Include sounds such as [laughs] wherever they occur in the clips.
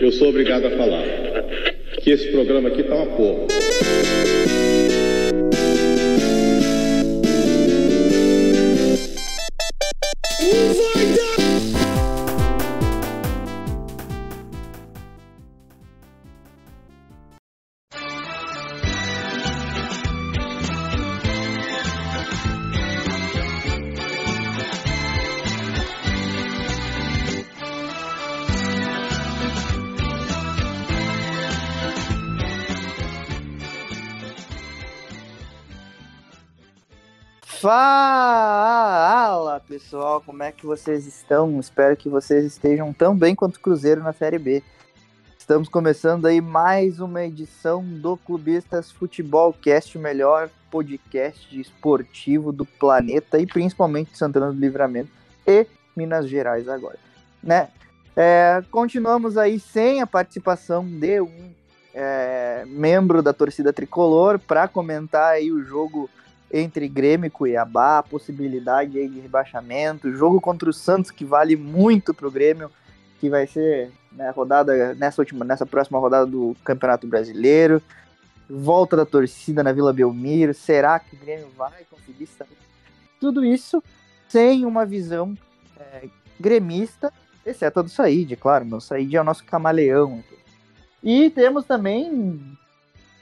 Eu sou obrigado a falar que esse programa aqui tá uma porra. Pessoal, como é que vocês estão? Espero que vocês estejam tão bem quanto o Cruzeiro na Série B. Estamos começando aí mais uma edição do Clubistas Futebol Cast, o melhor podcast esportivo do planeta e principalmente de Santana do Livramento e Minas Gerais agora, né? É, continuamos aí sem a participação de um é, membro da torcida tricolor para comentar aí o jogo entre Grêmio e Cuiabá, possibilidade aí de rebaixamento, jogo contra o Santos que vale muito pro Grêmio, que vai ser né, rodada nessa última, nessa próxima rodada do Campeonato Brasileiro. Volta da torcida na Vila Belmiro, será que o Grêmio vai conseguir sair? Tudo isso sem uma visão é, gremista, exceto a do Said, claro, meu Said é o nosso camaleão. E temos também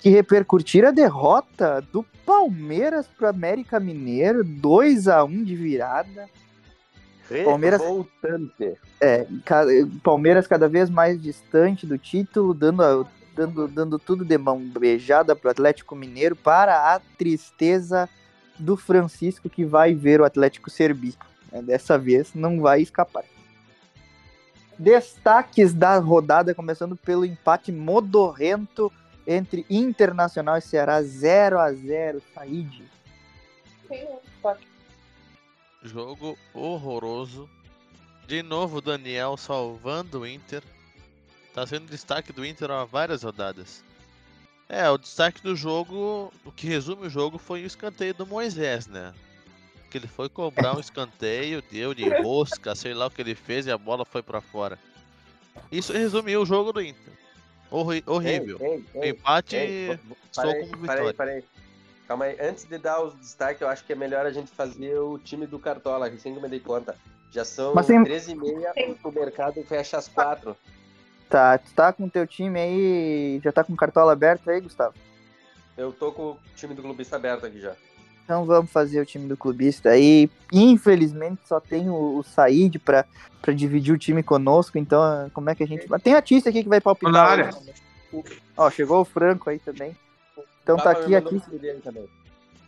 que repercutir a derrota do Palmeiras para América Mineiro, 2 a 1 de virada. Palmeiras Revoltante. é, Palmeiras cada vez mais distante do título, dando, a- dando, dando tudo de mão beijada para o Atlético Mineiro, para a tristeza do Francisco que vai ver o Atlético servir. né? Dessa vez não vai escapar. Destaques da rodada, começando pelo empate modorrento entre Internacional e Ceará 0 a 0 Said. Jogo horroroso. De novo, o Daniel salvando o Inter. Tá sendo destaque do Inter há várias rodadas. É, o destaque do jogo, o que resume o jogo foi o escanteio do Moisés, né? Que ele foi cobrar um [laughs] escanteio, deu de rosca, sei lá o que ele fez e a bola foi pra fora. Isso resumiu o jogo do Inter. Horri- horrível. Ei, ei, O ei, empate ei, soa parei, como vitória. parei. Calma aí, antes de dar os destaques, eu acho que é melhor a gente fazer o time do Cartola, recém que eu me dei conta. Já são Mas tem- 13h30, o mercado fecha às 4 Tá, tu tá com o teu time aí, já tá com o cartola aberto aí, Gustavo? Eu tô com o time do Clubista aberto aqui já. Então vamos fazer o time do clubista aí. Infelizmente só tem o, o Said pra, pra dividir o time conosco, então como é que a gente? Tem a Tissa aqui que vai palpitar. Na área. hoje. Ó, chegou o Franco aí também. Então tá aqui a também.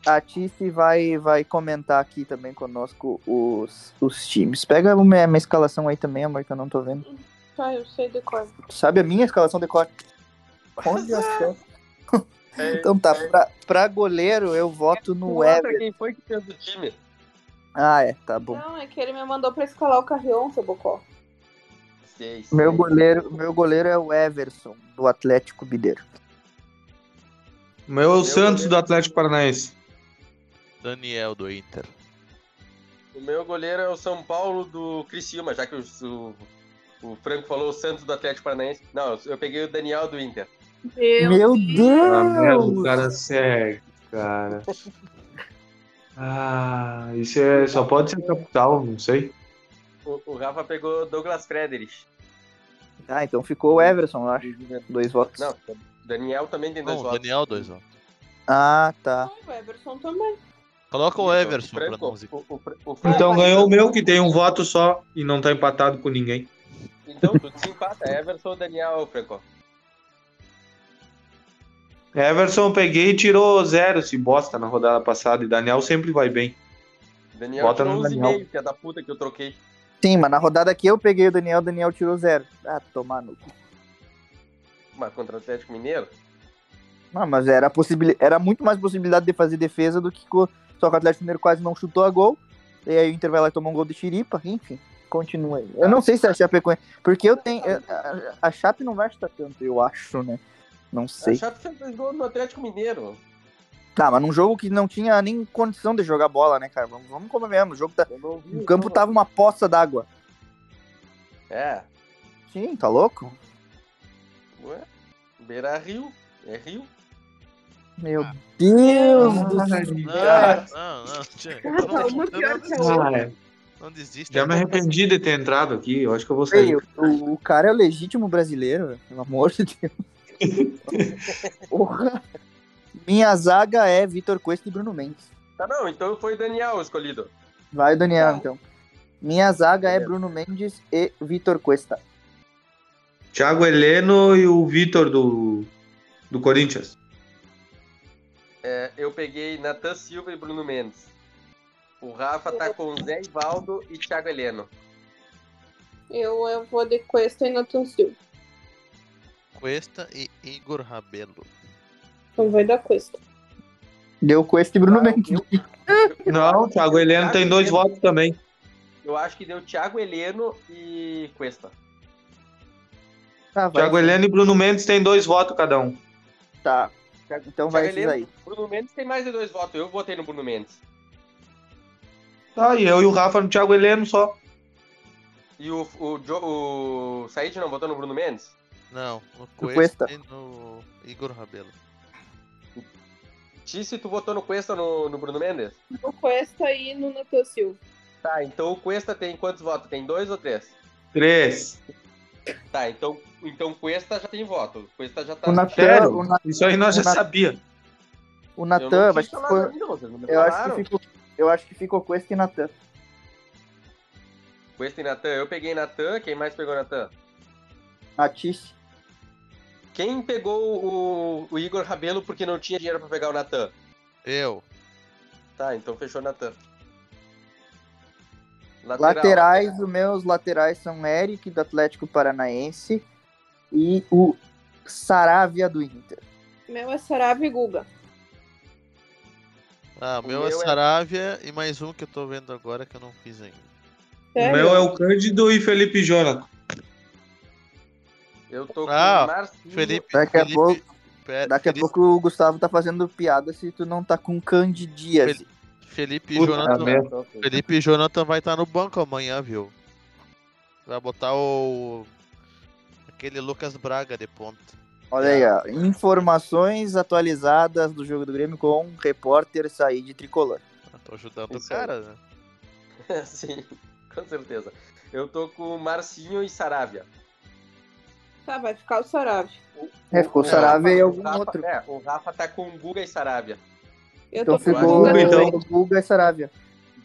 a Tice vai, vai comentar aqui também conosco os, os times. Pega a minha, minha escalação aí também, amor, que eu não tô vendo. Tá, eu sei decor. Sabe a minha escalação de corte? Olha só. [laughs] É, Então tá, pra, pra goleiro eu voto no Mostra Ever. quem foi que fez o time. Ah, é, tá bom. Não, é que ele me mandou pra escalar o Carrion, seu bocó. Sei, sei. Meu goleiro, meu goleiro é o Everson, do Atlético Mineiro. O meu é o Santos goleiro. do Atlético Paranaense. Daniel do Inter. O meu goleiro é o São Paulo do Criciúma, já que o, o, o Franco falou o Santos do Atlético Paranaense. Não, eu peguei o Daniel do Inter. Meu Ah, merda, o Deus! cara segue, cara. Ah, isso é, só pode ser capital, não sei. O, o Rafa pegou Douglas Frederich. Ah, então ficou o Everson, eu acho. Dois votos. Não, Daniel também tem dois Não, votos. Daniel, dois votos. Ah, tá. Ah, o Everson também. Coloca o Isso, Everson pra não zicar. o, o, Então ganhou o meu, que tem um voto só e não tá empatado com ninguém. Então tudo se empata. Everson ou Daniel, Franco? Everson peguei e tirou zero esse bosta na rodada passada. E Daniel sempre vai bem. Daniel Bota tirou no 11,5, Daniel. que é da puta que eu troquei. Sim, mas na rodada que eu peguei o Daniel, o Daniel tirou zero. Ah, tomar no cu. Mas contra o Atlético Mineiro? Não, mas era, possibil... era muito mais possibilidade de fazer defesa do que co- só que o Atlético Mineiro quase não chutou a gol. E aí o Inter vai lá e tomou um gol de chiripa. Enfim, continua aí. Eu não sei se a Chapecoense... Porque eu tenho... A Chape não vai chutar tanto, eu acho, né? Não A sei. Chape fez dois gols no Atlético Mineiro. Tá, mas num jogo que não tinha nem condição de jogar bola, né, cara? Vamos, vamos comer mesmo. O, jogo tá... Não vi o campo jogo. tava uma poça d'água. É. Sim, tá louco? Ué? Beira Rio. É Rio. Meu Deus Ah, do céu. Não, não, não. Ah, [laughs] não, tá, não, pior não, a. Ah, é. não desiste. Já me arrependi de ter entrado aqui. Eu acho que eu vou sair. Ei, o, o cara é o legítimo brasileiro, velho, pelo amor de Deus. [laughs] Porra. Minha zaga é Vitor Cuesta e Bruno Mendes. Tá, não. Então foi Daniel escolhido. Vai, Daniel, então. Minha zaga é. Bruno Mendes e Vitor Cuesta. Thiago Heleno e o Vitor do, do Corinthians. É, eu peguei Natan Silva e Bruno Mendes. O Rafa tá com Zé Ivaldo e Thiago Heleno. Eu, eu vou de Cuesta e Nathan Silva. Cuesta e Igor Rabelo. Então vai dar Cuesta. Deu Cuesta e Bruno Mendes. Não, o Thiago Heleno tem dois votos também. Eu acho que deu Thiago Heleno e Cuesta. Tá, vai. Thiago Heleno e Bruno Mendes tem dois votos cada um. Tá. Então vai Thiago esses aí. Bruno Mendes tem mais de dois votos. Eu votei no Bruno Mendes. Tá, e eu e o Rafa no Thiago Heleno só. E o, o, Jo- o Said não votou no Bruno Mendes? Não, no Cuesta. Cuesta e no Igor Rabelo. Tice, tu votou no Cuesta ou no, no Bruno Mendes? No Cuesta e no Nathan Silva. Tá, então o Cuesta tem quantos votos? Tem dois ou três? Três. Tá, então então Cuesta já tem voto. O Cuesta já tá. O Natan, Sério? o, Na- Isso aí nós já O Nat- sabia. o Eu Natan, falar ficou, eu acho que ficou, eu acho que ficou Cuesta e Natan. Cuesta e Natan. Eu peguei Natan. Quem mais pegou Natan? Matisse. Quem pegou o, o Igor Rabelo porque não tinha dinheiro pra pegar o Natan? Eu. Tá, então fechou Natan. Lateral. Laterais, os meus laterais são Eric, do Atlético Paranaense, e o Saravia do Inter. Meu é Sarabia e Guga. Ah, o O meu, meu é é- Saravia e mais um que eu tô vendo agora que eu não fiz ainda. O Sério? meu é o Cândido e Felipe Jonathan. Eu tô com Ah, o Marcinho. Felipe. Daqui a Felipe, pouco- Pera, Daqui a pouco o Gustavo tá fazendo piada se tu não tá com candidíase. Felipe e Puta Jonathan. Felipe e Jonathan vai estar no banco amanhã, viu? Vai botar o. Aquele Lucas Braga de ponta. Olha aí, ó. Informações atualizadas do jogo do Grêmio com o repórter Said Tricolor. Eu tô ajudando Isso o cara, né? [laughs] Sim, com certeza. Eu tô com o Marcinho e Saravia. Tá, vai ficar o Sarabia. É, ficou O Saravia e Rafa- algum o Rafa- outro. É, o Rafa tá com Guga e Saravia. Eu Então tô com ficou Guga então. o Guga e Saravia.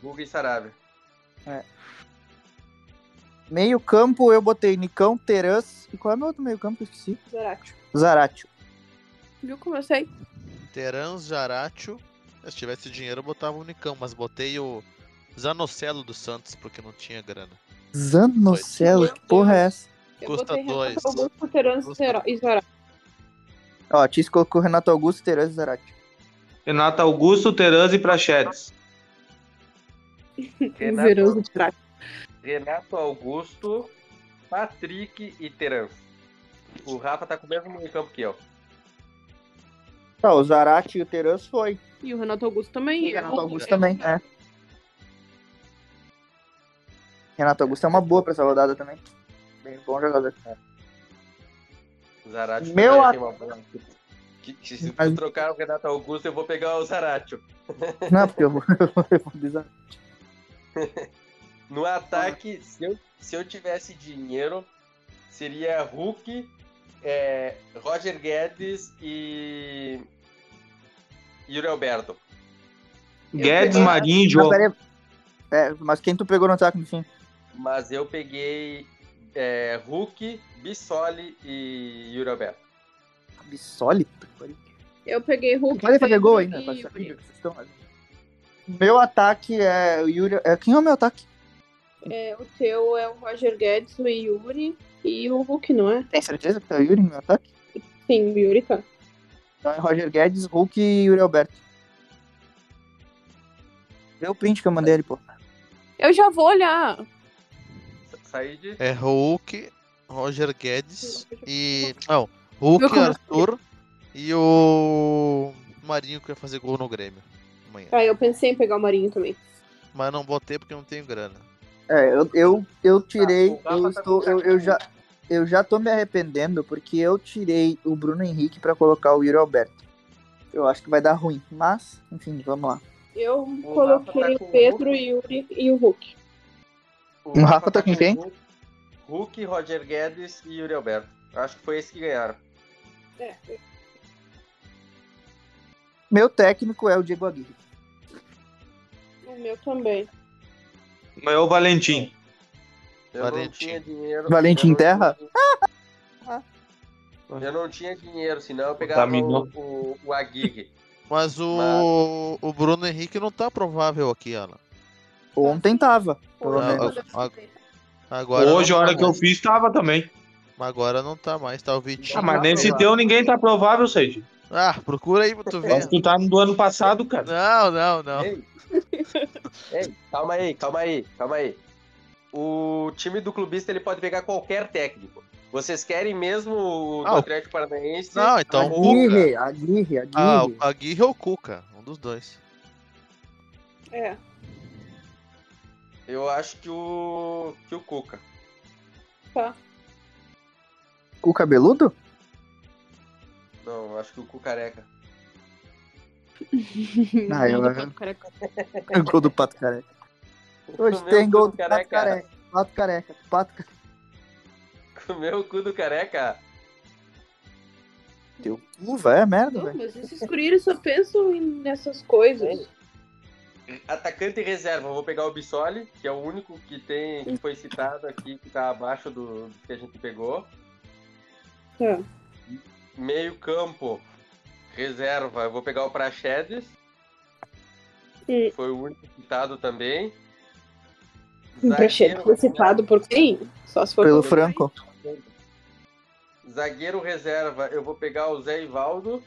Guga e Saravia. Meio campo eu botei Nicão, Terãs. E qual é o meu outro meio campo? Eu esqueci. Zarate. Zaratio. Viu como eu sei? Terans, Jaratio. Se tivesse dinheiro, eu botava o Unicão, mas botei o Zanocelo do Santos porque não tinha grana. Zanocelo, que porra é essa? Custa dois. Renato Augusto, Terence Custa- e Zarate. Ó, Tis colocou Renato Augusto, Terãs e Zaratio. [laughs] Renato Augusto, Terans e Prachetes. Renato, Zarate. Renato Augusto, Patrick e Terans. O Rafa tá com o mesmo meio campo que eu. Tá, o Zaratio e o Terãs foi. E o Renato Augusto também. E o Renato Augusto também, é. Renato Augusto é uma boa pra essa rodada também. Bem bom jogador. Zaratio Meu também a- achei uma boa. Que- que se Mas- trocar o Renato Augusto, eu vou pegar o Zaratio. Não, porque eu vou, [laughs] eu vou dizer. No ataque, se eu, se eu tivesse dinheiro, seria Hulk, é, Roger Guedes e Yuri Alberto. Guedes, peguei- Marinho e Mas, João. É, mas quem tu pegou no ataque no fim? Mas eu peguei é, Hulk, Bissoli e Yuri Alberto. Bissoli? Eu peguei Hulk. Podem fazer gol ainda. e pode Meu ataque é o Yuri. É, quem é o meu ataque? É, o teu é o Roger Guedes, o Yuri e o Hulk, não é? Tem certeza que tá o Yuri no meu ataque? Sim, o Yuri tá. Então é Roger Guedes, Hulk e Yuri Alberto. Vê o print que eu mandei ali, pô. Eu já vou olhar. De. É Hulk, Roger Guedes e. Não, Hulk, Arthur e o Marinho que vai fazer gol no Grêmio amanhã. Ah, eu pensei em pegar o Marinho também. Mas não botei porque não tenho grana. É, eu, eu, eu tirei. Ah, eu, tá estou, eu, eu já. eu já tô me arrependendo porque eu tirei o Bruno Henrique pra colocar o Yuri Alberto. Eu acho que vai dar ruim, mas, enfim, vamos lá. Eu O coloquei tá com o Pedro, o Yuri e o Hulk. O Rafa tá com quem? Hulk, Hulk, Roger Guedes e Yuri Alberto. Acho que foi esse que ganharam. É, Meu técnico é o Diego Aguirre. o meu também. Mas é o Valentim. Eu não Valentim. tinha dinheiro. Valentim Terra? tinha- Eu não tinha dinheiro, senão eu pegava o, o, o Aguirre. Mas o, o Bruno Henrique não tá provável aqui, Ana. Ontem tava, pelo Hoje, menos. a-. Agora Hoje, a não hora tá que eu mais. fiz, tava também. Mas agora não tá mais, tá o Vitinho. Ah, mas nesse teu ninguém tá provável, Sage. Ah, procura aí pra tu ver. Mas tu tá no do ano passado, cara. Não, não, não. Ei. [laughs] Ei, calma aí, calma aí, calma aí. O time do clubista ele pode pegar qualquer técnico. Vocês querem mesmo o do Ah, o- Atlético Paranaense? Não, então o Cuca. Aguirre, Aguirre, Aguirre. Ah, o Aguirre ou o Cuca, um dos dois. É, Eu acho que o que o Cuca. tá. O cabeludo? Não, eu acho que o Cucareca. [laughs] Ah, eu-. Gol do Pato Careca. [laughs] Hoje tem o gol cu do do Pato Careca. Pato Careca. Pato Careca. Comeu o cu do careca. Teu cu, vai, é merda, velho. mas esses guriros só pensam nessas coisas. Atacante e reserva, eu vou pegar o Bissoli, que é o único que tem que foi citado aqui, que tá abaixo do, do que a gente pegou. Tá. Meio campo, reserva, eu vou pegar o Praxedes. Hum. Foi o único citado também. Um Praxedes foi citado por quem? Só se for Pelo Franco. Zagueiro reserva, eu vou pegar o Zé Ivaldo,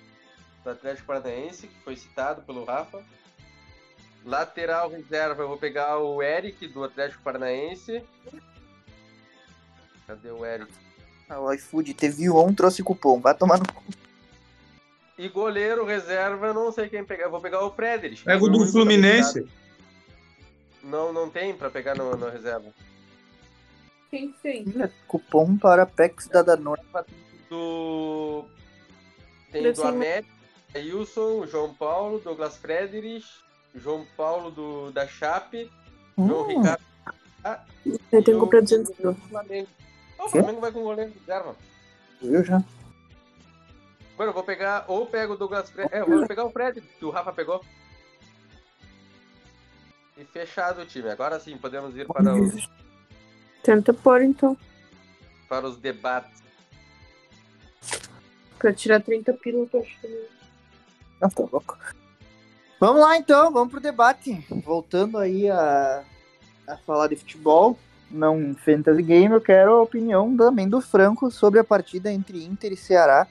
do Atlético Paranaense, que foi citado pelo Rafa. Lateral reserva, eu vou pegar o Eric, do Atlético Paranaense. Cadê o Eric? Ah, O iFood teve on, trouxe cupom. Vai tomar no cu. E goleiro reserva, eu não sei quem pegar. Eu vou pegar o Frederic. Pega o do Fluminense. Não, não tem pra pegar no, no reserva. Quem tem? Cupom para PEX da Danone. Do... Tem Deve do ser- América, Wilson, João Paulo, Douglas Frederich, João Paulo do, da Chape, João Hum, Ricardo. Eu e tenho o comprado 200 goleiro mil. do Flamengo. O? Flamengo vai com goleiro reserva. eu já. Mano, eu vou pegar, ou pego o Douglas Frederich. É, eu vou pegar o Fred, que o Rafa pegou. E fechado o time. Agora sim, podemos ir para os, Tenta pôr então. para os debates. Pra tirar 30 pila, eu acho que. Não, tá louco. Vamos lá então, vamos pro debate. Voltando aí a, a falar de futebol, não fantasy game, eu quero a opinião também do Franco sobre a partida entre Inter e Ceará.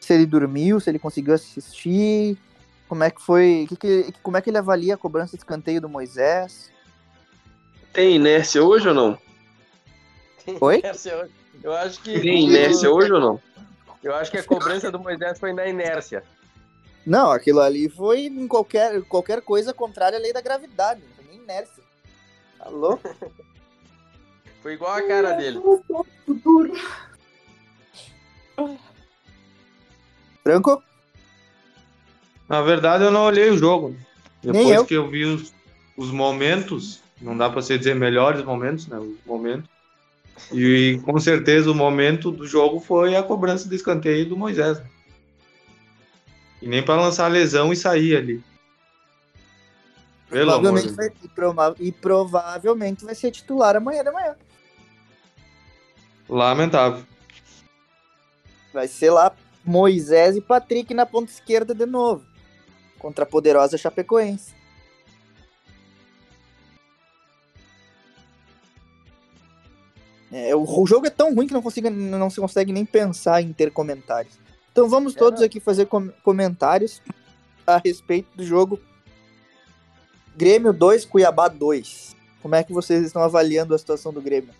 Se ele dormiu, se ele conseguiu assistir, como é que foi, que que- como é que ele avalia a cobrança de escanteio do Moisés? Tem inércia hoje ou não? Oi? Eu acho que. Tem inércia [laughs] hoje ou não? Eu acho que a cobrança do Moisés foi na inércia. Não, aquilo ali foi em qualquer, qualquer coisa contrária à lei da gravidade, não foi nem inércia. Tá louco? [laughs] Foi igual a cara dele. Franco? Na verdade, eu não olhei o jogo. Depois eu. que eu vi os, os momentos, não dá pra você dizer melhores momentos, né? Os momentos. E com certeza o momento do jogo foi a cobrança de escanteio do Moisés. né? E nem pra lançar lesão e sair ali. Pelo amor Provavelmente Deus. vai, e, prova- e provavelmente vai ser titular amanhã de manhã. Lamentável. Vai ser lá Moisés e Patrick na ponta esquerda de novo. Contra a poderosa Chapecoense. É, o, o jogo é tão ruim que não, consiga, não se consegue nem pensar em ter comentários. Então vamos É, todos não. aqui fazer com- comentários a respeito do jogo Grêmio 2, Cuiabá 2. Como é que vocês estão avaliando a situação do Grêmio?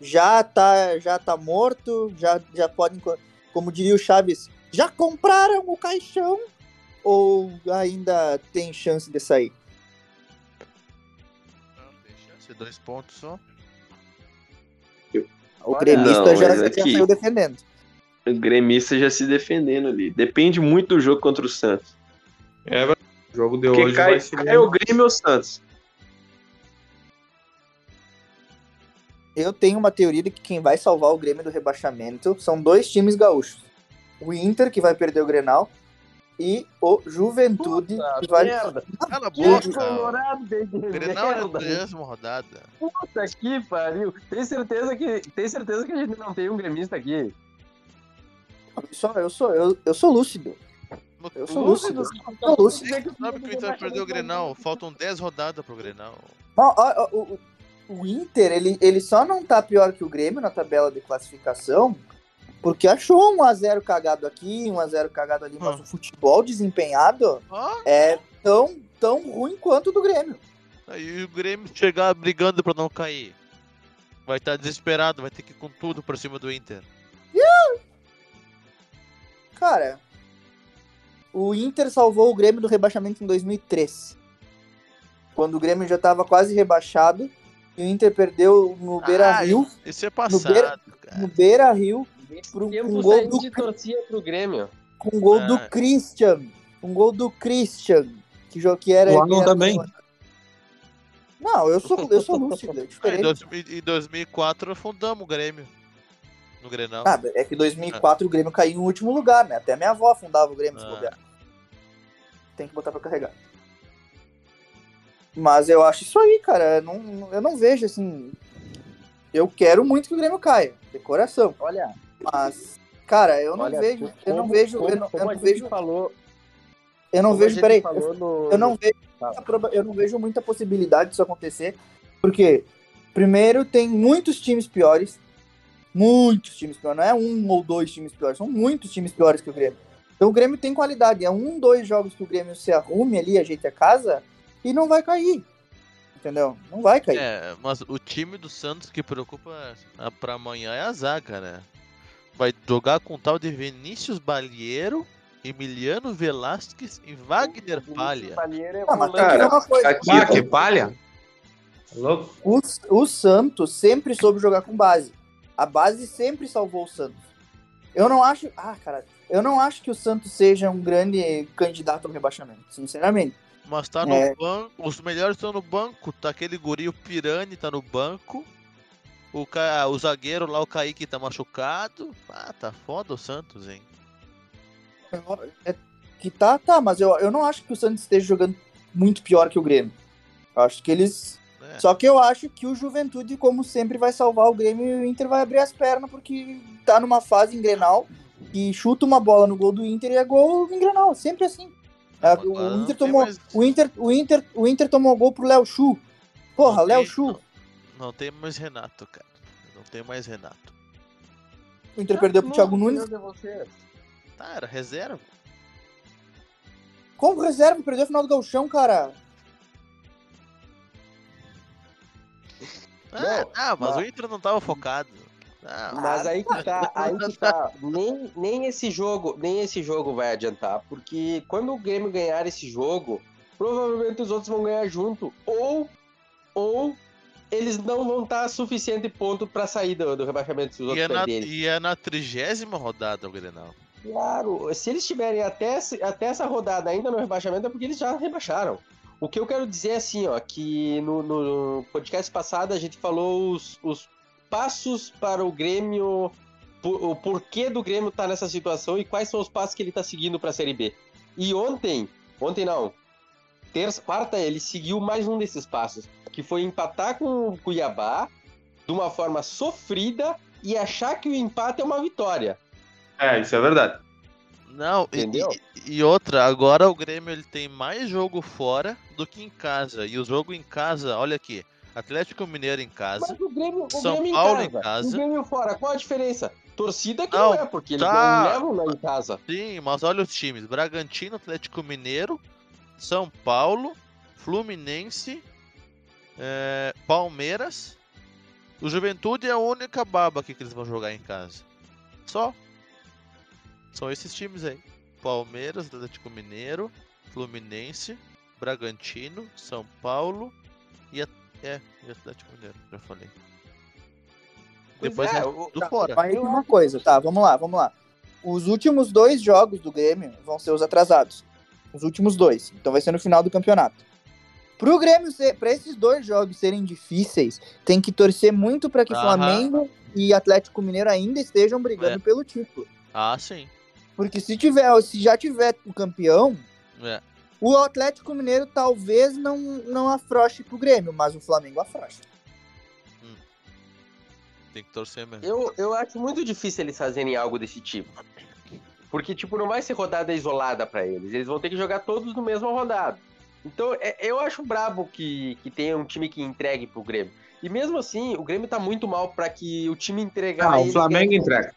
Já tá, já tá morto? Já, já podem, co- como diria o Chaves, já compraram o caixão? Ou ainda tem chance de sair? Não, tem chance, dois pontos só. O gremista já, já saiu defendendo. O gremista já se defendendo ali. Depende muito do jogo contra o Santos. É. O jogo de Porque hoje cai, vai ser. cai o Grêmio ou o Santos. Eu tenho uma teoria de que quem vai salvar o Grêmio do rebaixamento são dois times gaúchos. O Inter, que vai perder o Grenal, e o Juventude, que vai... merda. Cala a Que boca. colorado de Grenal é décima rodada. Puta que pariu. Tem certeza que, tem certeza que a gente não tem um gremista aqui? Só, eu, sou, eu, eu sou lúcido. Eu sou lúcido. Eu sou lúcido. Sabe que o Inter vai perder o Grenal? Faltam 10 rodadas pro Grenal. Ó, ó, ó, o, o Inter, ele, ele só não tá pior que o Grêmio na tabela de classificação, porque achou um 1x0 cagado aqui, 1x0 cagado ali, mas Hum. o futebol desempenhado Ó, é tão, tão ruim quanto o do Grêmio. aí o Grêmio chegar brigando pra não cair. Vai estar desesperado, vai ter que ir com tudo pra cima do Inter. Cara, o Inter salvou o Grêmio do rebaixamento em 2003. Quando o Grêmio já tava quase rebaixado, e o Inter perdeu no Beira Ah, Rio, Isso é Beira- passado, no cara. Beira Rio, Pro- Tempo um gol do- de torcia pro Grêmio. com um gol do Ah. Christian. Um gol do Christian. Que, jo- que era. O Arnold também. Não, eu sou, eu sou lúcido, é [laughs] Em, diferente. 2000 em 2004 fundamos o Grêmio. No Grenal. Ah, é que em 2004 o Grêmio caiu em último lugar, né? Até minha avó fundava o Grêmio Ah. Tem que botar pra carregar. Mas eu acho isso aí, cara. Eu não, eu não vejo assim. Eu quero muito que o Grêmio caia, de coração. Olha, Mas, cara, eu não olha, vejo. Eu não como- vejo. como- Eu não, eu como a não gente vejo. falou, Eu não como vejo. Peraí. falou no- Eu não vejo, Tá. eu não vejo muita possibilidade disso acontecer, porque primeiro tem muitos times piores, muitos times piores, não é um ou dois times piores, são muitos times piores que o Grêmio. Então o Grêmio tem qualidade, é um, dois jogos que o Grêmio se arrume ali, ajeite a casa e não vai cair. Entendeu? Não vai cair. É, mas o time do Santos que preocupa ah, pra amanhã é a zaga, né? Vai jogar com o tal de Vinícius Balieiro, Emiliano Velasquez e Wagner Palha. É Ah, mas uma coisa. aqui, que palha? Tá? O, o Santos sempre soube jogar com base. A base sempre salvou o Santos. Eu não acho. Ah, cara. Eu não acho que o Santos seja um grande candidato ao rebaixamento, sinceramente. Mas tá no É. banco, os melhores estão no banco. Tá aquele guri, o Pirani tá no banco. O, ca... o zagueiro lá, o Kaique, tá machucado. Ah, tá foda o Santos, hein? É que tá, tá, mas eu, eu não acho que o Santos esteja jogando muito pior que o Grêmio. Eu acho que eles. É. Só que eu acho que o Juventude, como sempre, vai salvar o Grêmio e o Inter vai abrir as pernas, porque tá numa fase em Grenal que chuta uma bola no gol do Inter e é gol em Grenal. Sempre assim. É, Agora o, Inter tomou, mais- o, Inter, o, Inter, o Inter tomou gol pro Léo Chu. Porra, Léo Chu. Não, não tem mais Renato, cara. Não tem mais Renato. O Inter perdeu pro Thiago Nunes. É. Tá, era reserva. Como reserva, perdeu a final do Gauchão, cara. Ah, Não, ah, mas mas- o Inter não tava focado. Ah, Mas aí que tá, aí que tá. Nem, nem esse jogo, nem esse jogo vai adiantar, porque quando o Grêmio ganhar esse jogo, provavelmente os outros vão ganhar junto, ou ou eles não vão estar suficiente ponto pra sair do, do rebaixamento se os e, outros é na, e é na trigésima rodada o Grenal. Claro, se eles estiverem até, até essa rodada ainda no rebaixamento é porque eles já rebaixaram. O que eu quero dizer é assim, ó, que no, no podcast passado a gente falou os, os passos para o Grêmio, o porquê do Grêmio estar nessa situação e quais são os passos que ele está seguindo para a Série B. E ontem, ontem não, terça, quarta, ele seguiu mais um desses passos, que foi empatar com o Cuiabá de uma forma sofrida e achar que o empate é uma vitória. É, isso é verdade. Não, e- Entendeu? E, e outra, agora o Grêmio ele tem mais jogo fora do que em casa. E o jogo em casa, olha aqui, Atlético Mineiro em casa. Mas o Grêmio, o São Grêmio Paulo em em casa. casa. O Grêmio fora, qual a diferença? Torcida que Não, não, é, porque eles tá. não levam lá em casa. Sim, mas olha os times: Bragantino, Atlético Mineiro, São Paulo, Fluminense, é, Palmeiras. O Juventude é a única baba que eles vão jogar em casa. Só. São esses times aí: Palmeiras, Atlético Mineiro, Fluminense, Bragantino, São Paulo e, a- é, e Atlético Mineiro, já falei. Pois Depois é, é, o- do fora. Mas uma coisa, tá, vamos lá, vamos lá. Os últimos dois jogos do Grêmio vão ser os atrasados. Os últimos dois. Então vai ser no final do campeonato. Pro Grêmio ser, pra esses dois jogos serem difíceis, tem que torcer muito pra que Aham. Flamengo e Atlético Mineiro ainda estejam brigando É. pelo título. Ah, sim. Porque se tiver, se já tiver o campeão, É. o Atlético Mineiro talvez não, não afroche pro Grêmio, mas o Flamengo afrocha. Tem que torcer mesmo. Eu, eu acho muito difícil eles fazerem algo desse tipo. Porque, tipo, não vai ser rodada isolada pra eles. Eles vão ter que jogar todos no mesmo rodada. Então, é- eu acho brabo que, que tenha um time que entregue pro Grêmio. E mesmo assim, o Grêmio tá muito mal pra que o time entregar. Ah, o ele Flamengo ganhe. entrega.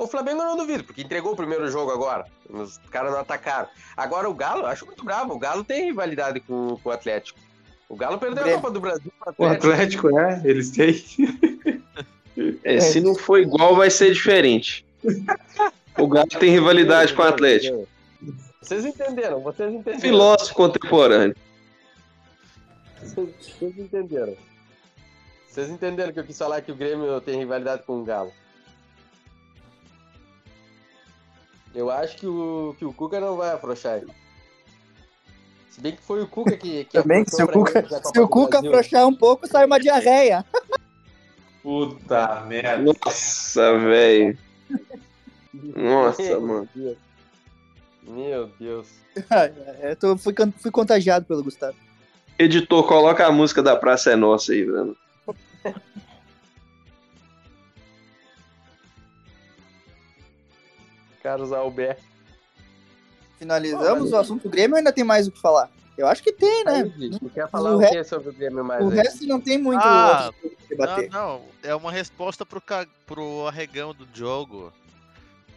O Flamengo eu não duvido, porque entregou o primeiro jogo agora. Os caras não atacaram. Agora o Galo, eu acho muito bravo. O Galo tem rivalidade com, com o Atlético. O Galo perdeu a. Copa do Brasil O Atlético. Atlético, é, eles têm. [laughs] É, se não for igual, vai ser diferente. O Galo tem rivalidade com o Atlético. Vocês entenderam, vocês entenderam. Filósofo contemporâneo. Vocês vocês entenderam. Vocês entenderam que eu quis falar que o Grêmio tem rivalidade com o Galo. Eu acho que o, que o Cuca não vai afrouxar ele. Se bem que foi o Cuca que. que Também, se o Cuca, se o Cuca afrouxar um pouco, sai uma diarreia. Puta merda. Nossa, velho. Nossa, mano. Meu Deus. [laughs] Eu tô, fui, fui contagiado pelo Gustavo. Editor, coloca a música da Praça é Nossa aí, velho. Carlos Alberto. Finalizamos o assunto do Grêmio ou ainda tem mais o que falar? Eu acho que tem, né? Tu quer falar o o, re- que sobre o Grêmio mais O aí? resto não tem muito Ah, Não, não. É uma resposta pro, ca- pro arregão do Diogo.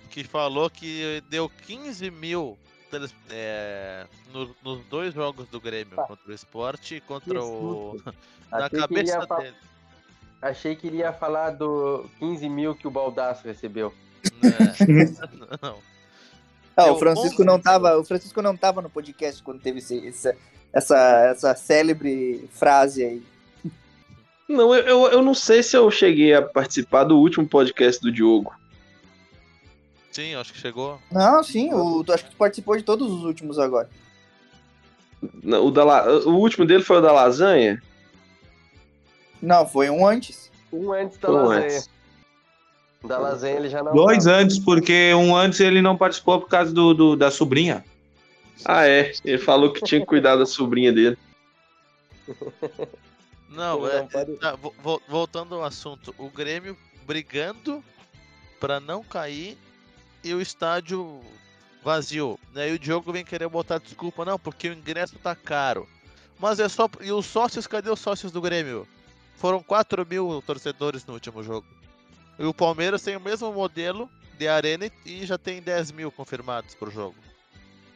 Que falou que deu 15 mil teles- é, no- nos dois jogos do Grêmio, Tá. contra o Sport e contra o. [laughs] Na Achei cabeça fa- dele. Achei que ele ia falar do 15 mil que o Baldaço recebeu. Não. [laughs] Ah, Deu o Francisco 11 não tava, o Francisco não tava no podcast quando teve esse- essa, essa, essa célebre frase aí. Não, eu, eu, eu não sei se eu cheguei a participar do último podcast do Diogo. Sim, acho que chegou. Não, sim, o, tu- acho que tu participou de todos os últimos agora. Não, O, da, o último dele foi o da lasanha? Não, foi um antes. Um antes da Foi um lasanha. antes. Da ele já não. Dois tava. antes, porque um antes ele não participou por causa do, do- da sobrinha. Ah, é. Ele falou que tinha que cuidar da sobrinha dele. [laughs] Não, é, tá, vo- vo- voltando ao assunto, o Grêmio brigando pra não cair e o estádio vazio. Né? E o Diogo vem querer botar desculpa, não, porque o ingresso tá caro. Mas é só. E os sócios, cadê os sócios do Grêmio? Foram 4 mil torcedores no último jogo. E o Palmeiras tem o mesmo modelo de arena e já tem 10 mil confirmados pro jogo.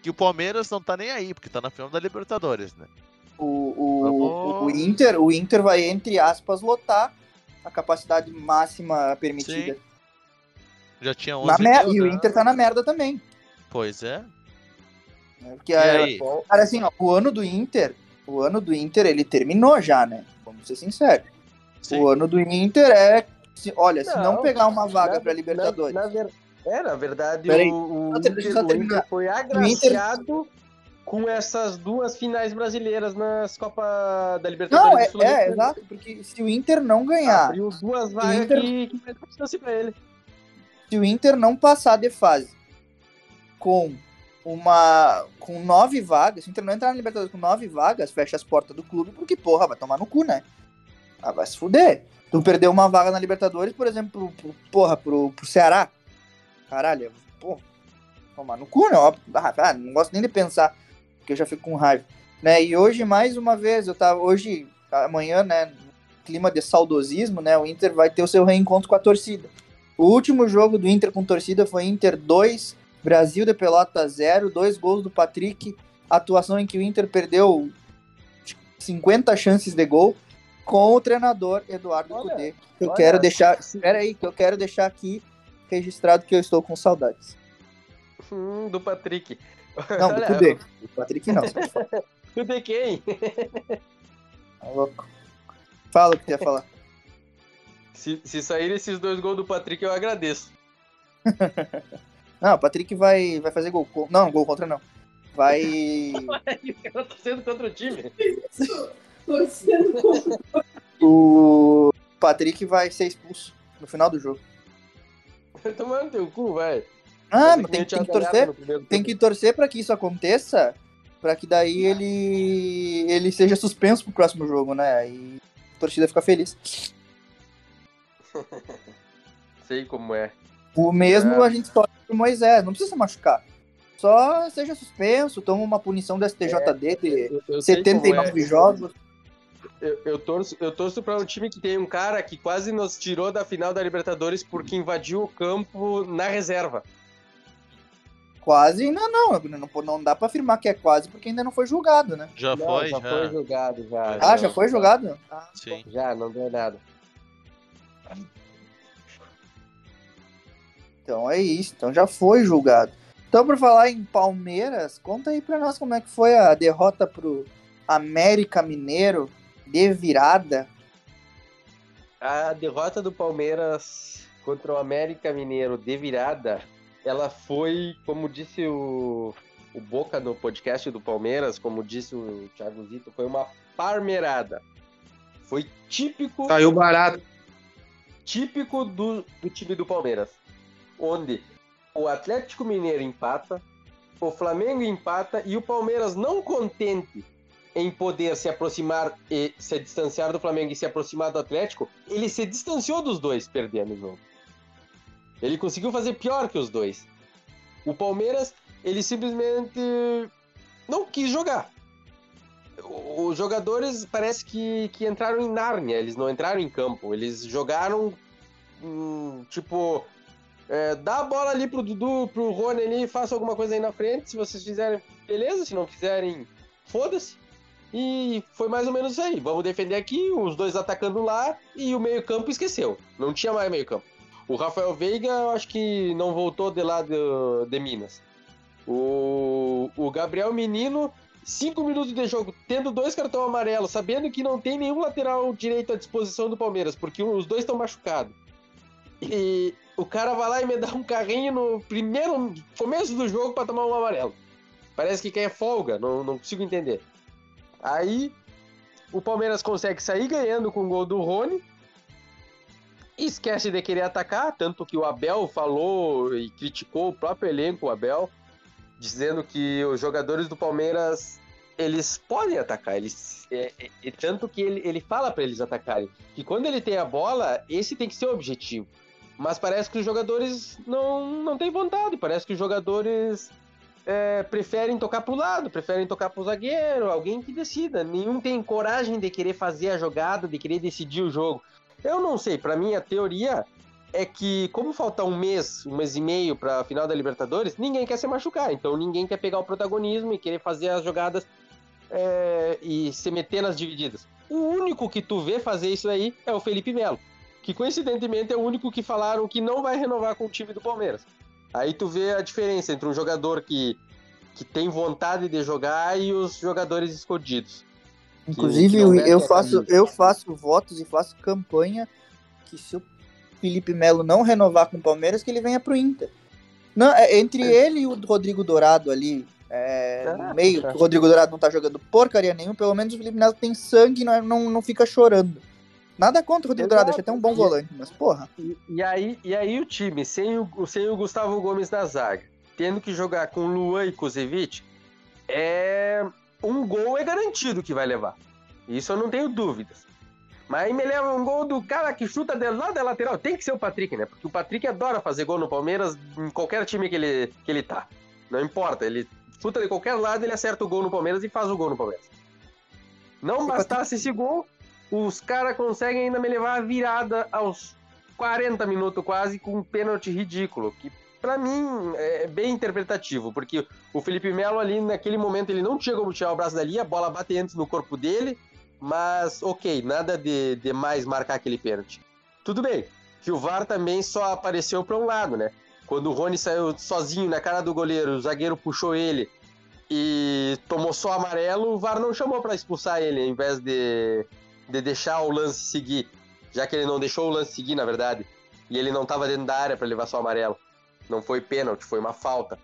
Que o Palmeiras não tá nem aí, porque tá na final da Libertadores, né? O, o, Vamos. o, Inter, o Inter vai, entre aspas, lotar a capacidade máxima permitida. Sim. Já tinha 11 Na mer- mil, e o né? Inter tá na merda também. Pois é. né? Porque, é, aí? cara, assim, ó, o ano do Inter, o ano do Inter, ele terminou já, né? Vamos ser sinceros. Sim. O ano do Inter é, se- olha, se não Não, pegar uma vaga Na- pra Libertadores, Na, na ver- É, na verdade, Peraí, o, o, Inter, o. Inter foi agraciado com essas duas finais brasileiras nas Copas da Libertadores. Não, é, é, exato, porque se o Inter não ganhar, Abriu duas vagas Inter- que, que chance pra ele. se o Inter não passar de fase com uma com nove vagas, se o Inter não entrar na Libertadores com nove vagas, fecha as portas do clube, porque, porra, vai tomar no cu, né? Ah, vai se fuder. Tu perdeu uma vaga na Libertadores, por exemplo, pro, porra, pro, pro Ceará. Caralho, porra, tomar no cu, né? Ah, ah, não gosto nem de pensar, porque eu já fico com raiva. Né? E hoje, mais uma vez, eu tava. Hoje, amanhã, né? Clima de saudosismo, né? O Inter vai ter o seu reencontro com a torcida. O último jogo do Inter com torcida foi Inter 2, Brasil de Pelota 0, dois gols do Patrick, atuação em que o Inter perdeu 50 chances de gol com o treinador Eduardo Olha, Cudê. Eu olha, quero deixar, espera aí, que eu quero deixar aqui registrado que eu estou com saudades. Hum, do Patrick. Não, do Cudê. [laughs] Do Patrick não, de quem? tá louco. Fala o que tu ia falar. [laughs] Se, se saírem esses dois gols do Patrick, eu agradeço. [laughs] Não, o Patrick vai, vai fazer gol. con- Não, gol contra não. Vai. o cara tá sendo contra o time. O Patrick vai ser expulso no final do jogo. Tomando teu cu, vai. Ah, mas tem, que tem que torcer. Tem que torcer pra que isso aconteça. Pra que daí ele. ele seja suspenso pro próximo jogo, né? Aí a torcida fica feliz. [laughs] Sei como é. O mesmo É. a gente torce pro Moisés, não precisa se machucar. Só seja suspenso, toma uma punição do STJD de Eu, eu como 79 é. jogos. Eu, eu torço, eu torço pra um time que tem um cara que quase nos tirou da final da Libertadores porque invadiu o campo na reserva. Quase, não, não, não, não dá pra afirmar que é quase, porque ainda não foi julgado, né? Já Não, foi, já já. foi jogado, já. Ah, já foi julgado? Ah, Sim. Já, não deu nada. Então é isso, então já foi julgado. Então, por falar em Palmeiras, conta aí pra nós como é que foi a derrota pro América Mineiro de virada. A derrota do Palmeiras contra o América Mineiro de virada, ela foi, como disse o, o Boca no podcast do Palmeiras, como disse o Thiago Zito, foi uma parmeirada. Foi típico Saiu barato. típico do, do time do Palmeiras, onde o Atlético Mineiro empata, o Flamengo empata e o Palmeiras não contente em poder se aproximar e se distanciar do Flamengo e se aproximar do Atlético, ele se distanciou dos dois perdendo o jogo. Ele conseguiu fazer pior que os dois. O Palmeiras, ele simplesmente não quis jogar. Os jogadores parece que, que entraram em Nárnia, eles não entraram em campo, eles jogaram hum, tipo é, dá a bola ali pro Dudu, pro Rony ali, faça alguma coisa aí na frente. Se vocês fizerem, beleza. Se não fizerem, foda-se. E foi mais ou menos isso aí. Vamos defender aqui, os dois atacando lá e o meio-campo esqueceu. Não tinha mais meio-campo. O Rafael Veiga, eu acho que não voltou de lá de, de Minas. O, o Gabriel Menino, cinco minutos de jogo, tendo dois cartões amarelos, sabendo que não tem nenhum lateral direito à disposição do Palmeiras, porque os dois estão machucados. E o cara vai lá e me dá um carrinho no primeiro começo do jogo pra tomar um amarelo. Parece que quer folga, não, não consigo entender. Aí o Palmeiras consegue sair ganhando com o gol do Rony. Esquece de querer atacar, tanto que o Abel falou e criticou o próprio elenco, o Abel, dizendo que os jogadores do Palmeiras eles podem atacar, eles é, é, é tanto que ele, ele fala pra eles atacarem, que quando ele tem a bola, esse tem que ser o objetivo. Mas parece que os jogadores não, não têm vontade. Parece que os jogadores é, preferem tocar pro lado, preferem tocar pro zagueiro, alguém que decida. Nenhum tem coragem de querer fazer a jogada, de querer decidir o jogo. Eu não sei, para mim a teoria é que, como falta um mês, um mês e meio para a final da Libertadores, ninguém quer se machucar. Então ninguém quer pegar o protagonismo e querer fazer as jogadas é, e se meter nas divididas. O único que tu vê fazer isso aí é o Felipe Melo que coincidentemente é o único que falaram que não vai renovar com o time do Palmeiras. Aí tu vê a diferença entre um jogador que, que tem vontade de jogar e os jogadores escondidos. Inclusive, que não eu, faço, camisa. eu faço votos e faço campanha que se o Felipe Melo não renovar com o Palmeiras, que ele venha pro Inter. Não, é entre ele e o Rodrigo Dourado ali, é, Ah, no meio, tá. que o Rodrigo Dourado não tá jogando porcaria nenhuma, pelo menos o Felipe Melo tem sangue e não, é- não, não fica chorando. Nada contra o Rodrigo. Dourado, acho até um bom volante, mas porra. E, e aí, e aí o time, sem o, sem o Gustavo Gomes na zaga, tendo que jogar com Luan e Kuzevic, é um gol é garantido que vai levar. Isso eu não tenho dúvidas. Mas aí me leva um gol do cara que chuta de lá da lateral. Tem que ser o Patrick, né? Porque o Patrick adora fazer gol no Palmeiras em qualquer time que ele, que ele tá. Não importa, ele chuta de qualquer lado, ele acerta o gol no Palmeiras e faz o gol no Palmeiras. Não bastasse esse gol, os caras conseguem ainda me levar a virada aos 40 minutos quase com um pênalti ridículo, que pra mim é bem interpretativo, porque o Felipe Melo ali naquele momento ele não tinha como tirar o braço dali, a bola bate antes no corpo dele, mas ok, nada de, de mais marcar aquele pênalti. Tudo bem, que o VAR também só apareceu pra um lado, né? Quando o Rony saiu sozinho na cara do goleiro, o zagueiro puxou ele e tomou só amarelo, o VAR não chamou pra expulsar ele, ao invés de, de deixar o lance seguir. Já que ele não deixou o lance seguir, na verdade. E ele não tava dentro da área para levar só amarelo. Não foi pênalti, foi uma falta.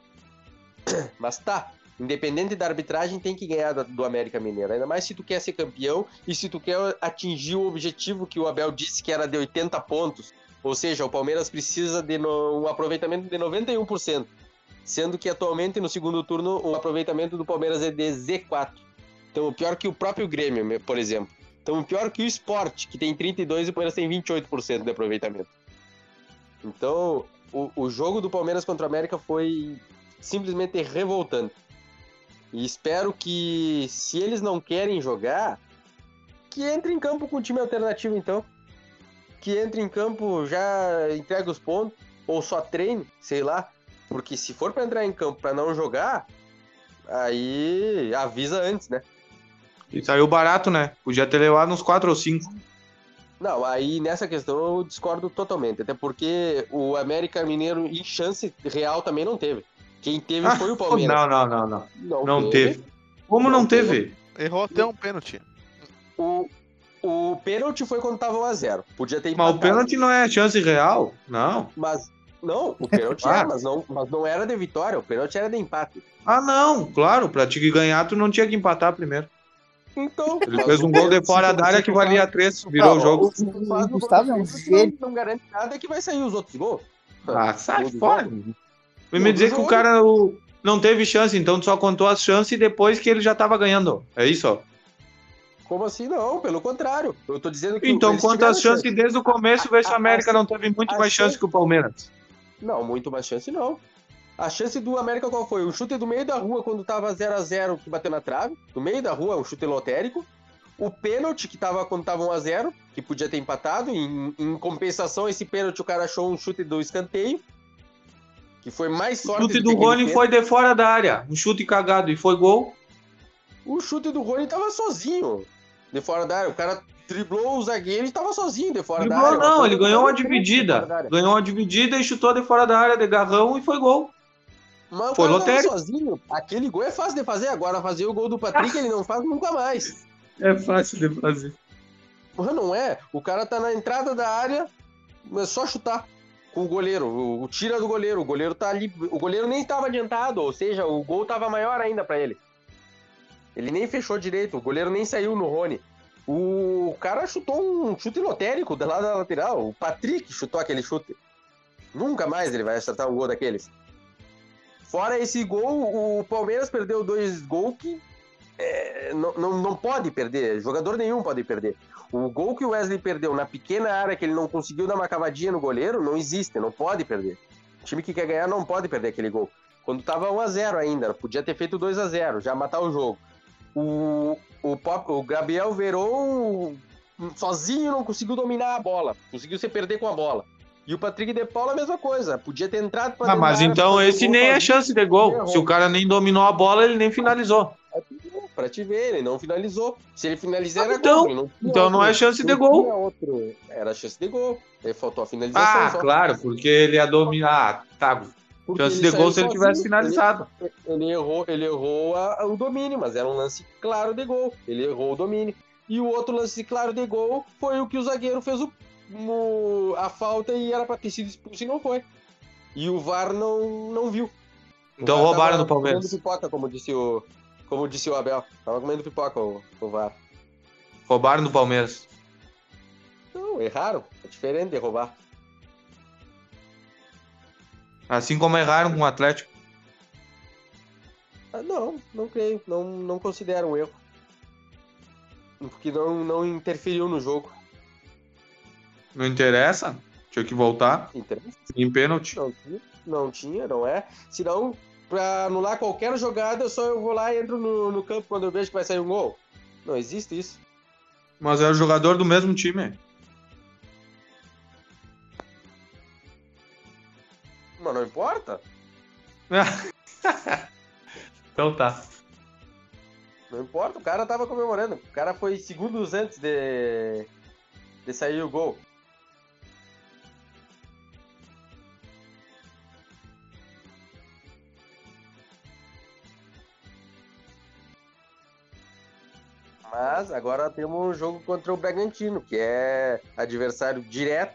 [clears throat] Mas tá, independente da arbitragem, tem que ganhar do América Mineiro. Ainda mais se tu quer ser campeão e se tu quer atingir o objetivo que o Abel disse que era de 80 pontos. Ou seja, o Palmeiras precisa de um aproveitamento de 91%. Sendo que atualmente no segundo turno o aproveitamento do Palmeiras é de Z4. Então, pior que o próprio Grêmio, por exemplo. Então, pior que o Sport, que tem 32 e o Palmeiras tem 28% de aproveitamento. Então, o, o jogo do Palmeiras contra o América foi simplesmente revoltante. E espero que, se eles não querem jogar, que entre em campo com um time alternativo, então. Que entre em campo, já entrega os pontos, ou só treine, sei lá. Porque se for para entrar em campo para não jogar, aí avisa antes, né? E saiu barato, né? Podia ter levado uns 4 ou 5. Não, aí nessa questão eu discordo totalmente. Até porque o América Mineiro em chance real também não teve. Quem teve foi o Palmeiras. Não, não, não, não. Não, Não teve. Como não, Não teve? Errou até um pênalti. O, o pênalti foi quando tava 1x0. Podia ter Mas empatado. o pênalti não é chance real? Não. Mas, não, o pênalti Ah. é, mas não, mas não era de vitória. O pênalti era de empate. Ah, não. Claro, pra te ganhar, tu não tinha que empatar primeiro. Então. Ele fez um gol de fora da área que valia 3, virou o jogo. O Gustavo é um gênio. Não, garante nada que vai sair os outros gols. Ah, sai fora. me do dizer que o cara o- não teve chance, então tu só contou as chances depois que ele já tava ganhando. É isso, ó. Como assim? Não, pelo contrário. Eu tô dizendo que. Então, quantas chances desde o começo, vê se o A- a- América a- não teve muito mais chance chance- que o Palmeiras. Não, muito mais chance não. A chance do América qual foi? O chute do meio da rua quando tava 0 a 0 que bateu na trave. Do meio da rua, um chute lotérico. O pênalti que tava quando tava 1 a 0 que podia ter empatado. Em, em compensação, esse pênalti o cara achou um chute do escanteio. Que foi mais O sorte chute do Rony foi de fora da área. Um chute cagado e foi gol. O chute do Rony tava sozinho. De fora da área. O cara driblou o zagueiro e tava sozinho de fora da Driblou, área. não, ele ganhou uma dividida. da. Ganhou uma dividida e chutou de fora da área de garrão e foi gol. Mas o Foi cara tava lotérico. sozinho. Aquele gol é fácil de fazer. Agora fazer o gol do Patrick ele não faz nunca mais. É fácil de fazer. Porra, não é? O cara tá na entrada da área, é só chutar com o goleiro. O, o tira do goleiro. O goleiro tá ali. O goleiro nem estava adiantado, ou seja, o gol tava maior ainda pra ele. Ele nem fechou direito, o goleiro nem saiu no Rony. O cara chutou um chute lotérico do lado da lateral. O Patrick chutou aquele chute. Nunca mais ele vai acertar um gol daqueles. Fora esse gol, o Palmeiras perdeu dois gols que é, não, não, não pode perder. Jogador nenhum pode perder. O gol que o Wesley perdeu na pequena área que ele não conseguiu dar uma cavadinha no goleiro não existe, não pode perder. O time que quer ganhar não pode perder aquele gol. Quando tava 1x0 ainda, podia ter feito 2x0, já matar o jogo. O, o, o Gabriel Verón sozinho não conseguiu dominar a bola, conseguiu se perder com a bola. E o Patrick De Paula a mesma coisa, podia ter entrado pra Ah, mas então esse nem é chance de gol. Se o cara nem dominou a bola, ele nem finalizou. Pra te ver, ele não finalizou. Se ele finalizar, Ah, era então- gol. não Então não outro- é chance de não gol. Era chance de gol. Ele faltou a finalização. Ah, claro, porque ele ia dominar. Ah, tá. Porque Chance de gol se ele sozinho, tivesse finalizado. Ele, ele errou, ele errou a- o domínio, mas era um lance claro de gol. Ele errou o domínio. E o outro lance claro de gol foi o que o zagueiro fez o- a falta e era pra ter sido expulso e não foi. E o VAR não, não viu. Então roubaram do Palmeiras. Comendo pipoca, como disse o, como disse o Abel. Tava comendo pipoca o, o VAR. Roubaram do Palmeiras. Não, erraram. É diferente de roubar. Assim como erraram com o Atlético. Ah, não, não creio. Não, não considero um erro. Porque não, não interferiu no jogo. Não interessa. Tinha que voltar Interessa? em pênalti. Não tinha, não tinha, não é. Senão, pra anular qualquer jogada, só eu vou lá e entro no, no campo quando eu vejo que vai sair um gol. Não existe isso. Mas é o jogador do mesmo time. Mas não importa. [laughs] então tá. Não importa, o cara tava comemorando. O cara foi segundos antes de, de sair o gol. Mas agora temos um jogo contra o Bragantino, que é adversário direto.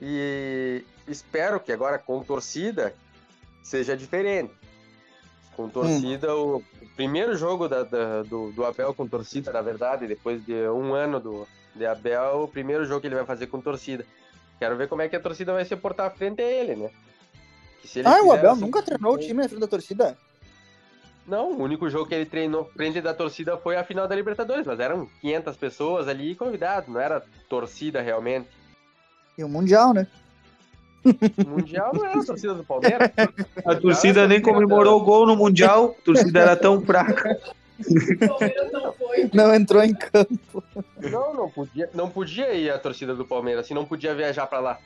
E espero que agora com torcida seja diferente. Com torcida, o, o primeiro jogo da- da- do, do Abel com torcida, na verdade, depois de um ano do, de Abel, o primeiro jogo que ele vai fazer com torcida. Quero ver como é que a torcida vai se portar frente a ele, né? Ah, o Abel assim- nunca treinou o time na frente da torcida? Não, o único jogo que ele treinou frente da torcida foi a final da Libertadores, mas eram 500 pessoas ali convidados, não era torcida realmente. E o Mundial, né? O Mundial não era a [laughs] torcida do Palmeiras. A torcida nem comemorou o gol no Mundial, a torcida era tão fraca. O Palmeiras não foi. Não entrou em campo. Não, não podia, não podia ir a torcida do Palmeiras, assim, não podia viajar pra lá.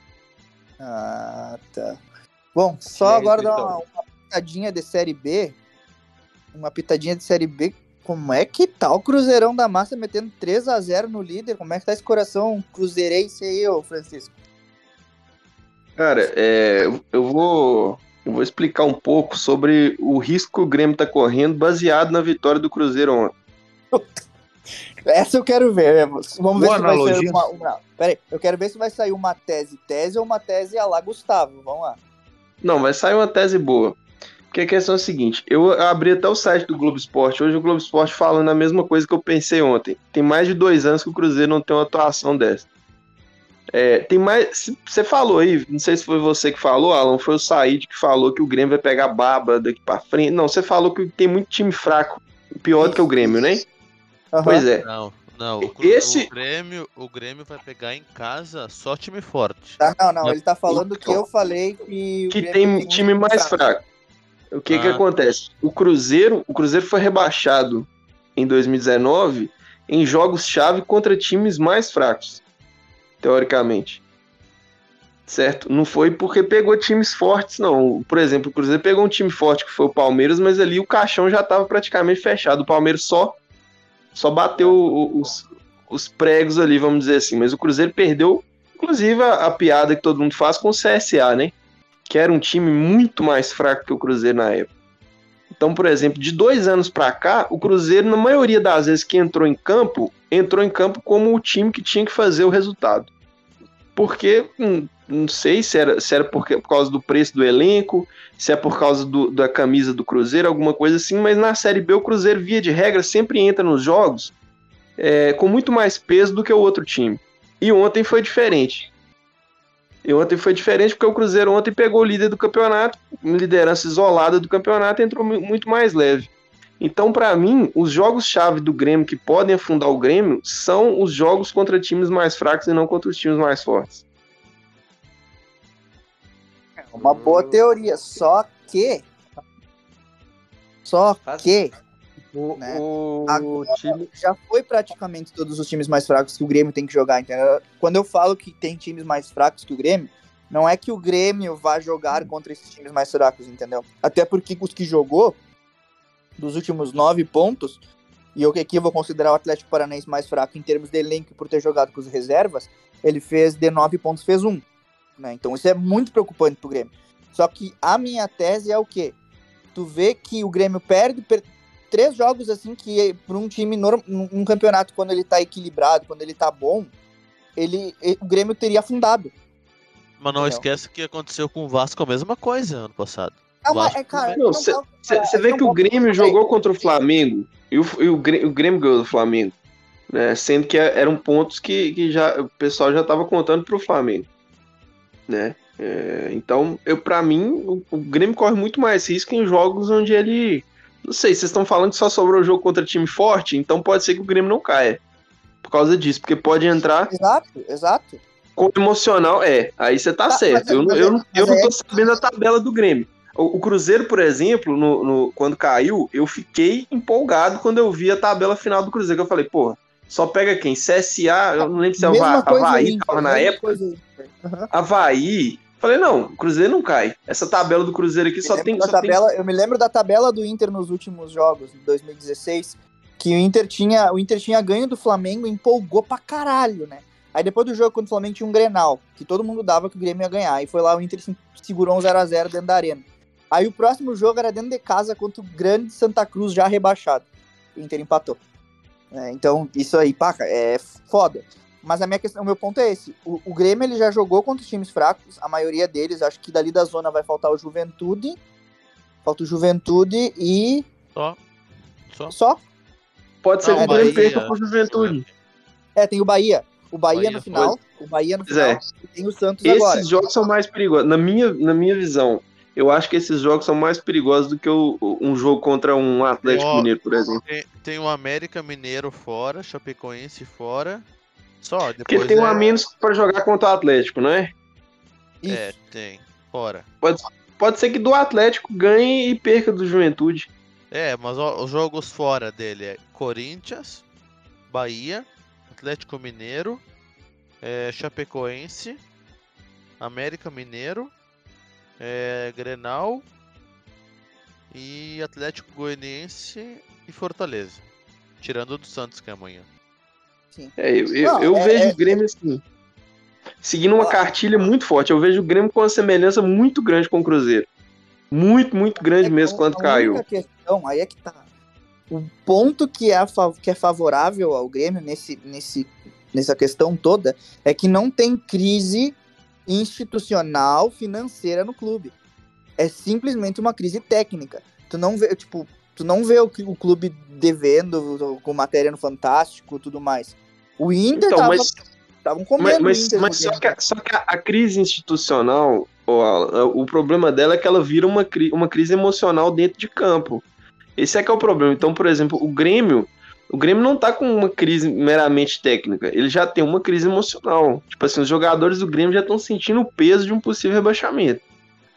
Ah, tá. Bom, só aí, agora dar uma, uma pitadinha de Série B. Uma pitadinha de Série B. Como é que tá o Cruzeirão da Massa metendo 3 a 0 no líder? Como é que tá esse coração cruzeirense aí, ô Francisco? Cara, é, eu vou, eu vou explicar um pouco sobre o risco que o Grêmio está correndo baseado na vitória do Cruzeiro ontem. [laughs] Essa eu quero ver. Vamos ver Boa se vai analogia. sair uma, uma. Pera aí, eu quero ver se vai sair uma tese tese ou uma tese a lá Gustavo. Vamos lá. Não, vai sair uma tese boa. Porque a questão é a seguinte: eu abri até o site do Globo Esporte. Hoje o Globo Esporte falando a mesma coisa que eu pensei ontem. Tem mais de dois anos que o Cruzeiro não tem uma atuação dessa. É, tem mais. Você falou aí, não sei se foi você que falou, Alan, foi o Said que falou que o Grêmio vai pegar baba daqui pra frente. Não, você falou que tem muito time fraco, pior do que o Grêmio, né? Aham. Pois é. Não, não. O, Esse- o Grêmio, o Grêmio vai pegar em casa só time forte. Tá, não, não, ele tá falando que eu falei que. o que Grêmio tem time mais fraco. O que que Ah. acontece? O Cruzeiro, o Cruzeiro foi rebaixado em 2019 em jogos-chave contra times mais fracos, teoricamente. Certo? Não foi porque pegou times fortes, não. Por exemplo, o Cruzeiro pegou um time forte que foi o Palmeiras, mas ali o caixão já estava praticamente fechado. O Palmeiras só só bateu os, os pregos ali, vamos dizer assim. Mas o Cruzeiro perdeu, inclusive, a, a piada que todo mundo faz com o CSA, né? Que era um time muito mais fraco que o Cruzeiro na época. Então, por exemplo, de dois anos para cá, o Cruzeiro, na maioria das vezes que entrou em campo, entrou em campo como o time que tinha que fazer o resultado. Porque, hum, não sei se era, se era porque, por causa do preço do elenco, se é por causa do- da camisa do Cruzeiro, alguma coisa assim, mas na Série B o Cruzeiro, via de regra, sempre entra nos jogos é, com muito mais peso do que o outro time. E ontem foi diferente. E ontem foi diferente porque o Cruzeiro ontem pegou o líder do campeonato, liderança isolada do campeonato, e entrou mu- muito mais leve. Então, para mim, os jogos-chave do Grêmio que podem afundar o Grêmio são os jogos contra times mais fracos e não contra os times mais fortes. Uma boa teoria, só que. Só que O, Né? o Agora- time. já foi praticamente todos os times mais fracos que o Grêmio tem que jogar, entendeu? Quando eu falo que tem times mais fracos que o Grêmio, não é que o Grêmio vá jogar contra esses times mais fracos, entendeu? Até porque os que jogou, dos últimos nove pontos, e eu que aqui vou considerar o Atlético Paranaense mais fraco em termos de elenco por ter jogado com os reservas, ele fez de nove pontos, fez um. Né? Então isso é muito preocupante pro Grêmio. Só que a minha tese é o quê? Tu vê que o Grêmio perde per- três jogos assim que para um time num campeonato quando ele tá equilibrado, quando ele tá bom, ele, e- o Grêmio teria afundado. Mas não Entendeu? esquece que aconteceu com o Vasco a mesma coisa ano passado. É, Você eu vê que o Grêmio jogou contra o Flamengo e o, e o Grê- o Grêmio ganhou do Flamengo. Né? Sendo que eram pontos que, que já, o pessoal já estava contando para o Flamengo. Né? É, então, eu para mim, o, o Grêmio corre muito mais risco em jogos onde ele. Não sei, vocês estão falando que só sobrou jogo contra time forte, então pode ser que o Grêmio não caia. Por causa disso, porque pode entrar Exato, exato. com emocional, é. Aí você tá Tá, certo. mas é- eu, não- mas eu, é- eu mas não é- tô sabendo a tabela do Grêmio. O, o Cruzeiro, por exemplo, no, no- quando caiu, eu fiquei empolgado quando eu vi a tabela final do Cruzeiro. que Eu falei, porra, só pega quem? CSA, eu não lembro se é o Havaí, tava na época. coisa. Havaí. Falei, não, o Cruzeiro não cai. Essa tabela do Cruzeiro aqui Eu só tem. Só da tem... tabela, Eu me lembro da tabela do Inter nos últimos jogos, em 2016, que o Inter tinha, o Inter tinha ganho do Flamengo e empolgou pra caralho, né? Aí depois do jogo contra o Flamengo tinha um Grenal, que todo mundo dava que o Grêmio ia ganhar. E foi lá o Inter se- segurou um 0x0 dentro da arena. Aí o próximo jogo era dentro de casa contra o grande Santa Cruz já rebaixado. O Inter empatou. É, então, isso aí, paca, é foda. Mas a minha questão, o meu ponto é esse. O, o Grêmio ele já jogou contra os times fracos, a maioria deles, acho que dali da zona vai faltar o Juventude. Falta o Juventude e. Só. Só. Só? Pode ser Não, que o Grêmio Bahia. perca pro Juventude. É, tem o Bahia. O Bahia, Bahia no final. O Bahia no é. final. E tem o Santos Esses agora. jogos são mais perigosos. Na minha, na minha visão, eu acho que esses jogos são mais perigosos do que o- o- um jogo contra um Atlético Ó, Mineiro, por exemplo. Tem, tem o América Mineiro fora, Chapecoense fora. Só, Porque depois tem um é... a menos pra jogar contra o Atlético, não é? Isso. É, tem. Fora. Pode ser que do Atlético ganhe e perca do Juventude. É, mas ó, os jogos fora dele é Corinthians, Bahia, Atlético Mineiro, é, Chapecoense, América Mineiro, é, Grenal e Atlético Goianiense e Fortaleza. Tirando o do Santos, que é amanhã. É, eu, Não, eu é- vejo é- o Grêmio assim. Seguindo uma cartilha muito forte. Eu vejo o Grêmio com uma semelhança muito grande com o Cruzeiro. Muito, muito grande É mesmo quando caiu. questão, aí é que tá. O ponto que é, que é favorável ao Grêmio nesse, nesse, nessa questão toda é que não tem crise institucional financeira no clube. É simplesmente uma crise técnica. Tu não vê, tipo, tu não vê o, o clube devendo com matéria no Fantástico tudo mais. O Inter Então, tava, mas, tavam mas, comendo mas, o Inter. mas no só, que, a- só que a, a crise institucional, ó, Alan, o problema dela é que ela vira uma, cri- uma crise emocional dentro de campo. Esse é que é o problema. Então, por exemplo, o Grêmio, o Grêmio não tá com uma crise meramente técnica, ele já tem uma crise emocional. Tipo assim, os jogadores do Grêmio já estão sentindo o peso de um possível rebaixamento.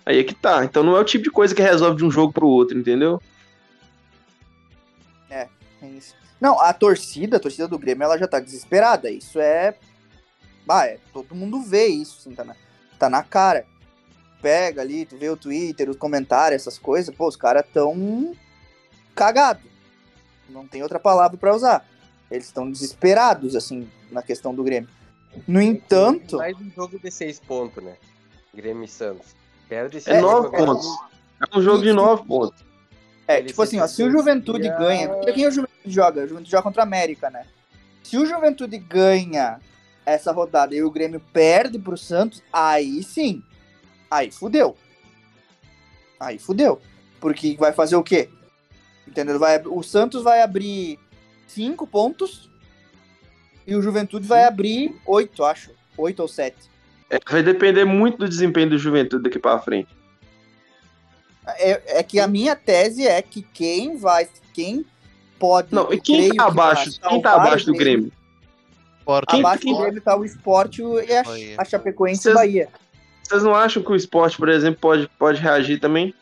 Aí é que tá. Então não é o tipo de coisa que resolve de um jogo pro outro, entendeu? Não, a torcida, a torcida do Grêmio, ela já tá desesperada. Isso é. Bah, é, todo mundo vê isso, assim, tá na, tá na cara. Pega ali, tu vê o Twitter, os comentários, essas coisas, pô, os caras tão cagados. Não tem outra palavra pra usar. Eles estão desesperados, assim, na questão do Grêmio. No entanto, Mais um jogo de seis pontos, né? Grêmio e Santos. Perde esse É jogo nove agora. pontos. É um jogo de nove pontos. é, tipo assim, ó, se o Juventude ganha. Porque quem o Juventude joga? O Juventude joga contra a América, né? Se o Juventude ganha essa rodada e o Grêmio perde pro Santos, aí sim. Aí fudeu. Aí fudeu. Porque vai fazer o quê? Entendeu? Vai, o Santos vai abrir cinco pontos e o Juventude vai abrir oito, acho. Oito ou sete. É, vai depender muito do desempenho do Juventude daqui pra frente. É, é que a minha tese é que quem vai. Quem pode. Não, e quem tá que abaixo? vai Quem tá abaixo o do Grêmio? Porto, Quem- Abaixo quem- do Grêmio tá o Sport e a, a Chapecoense e Vocês- Bahia. Vocês não acham que o esporte, por exemplo, pode, pode reagir também?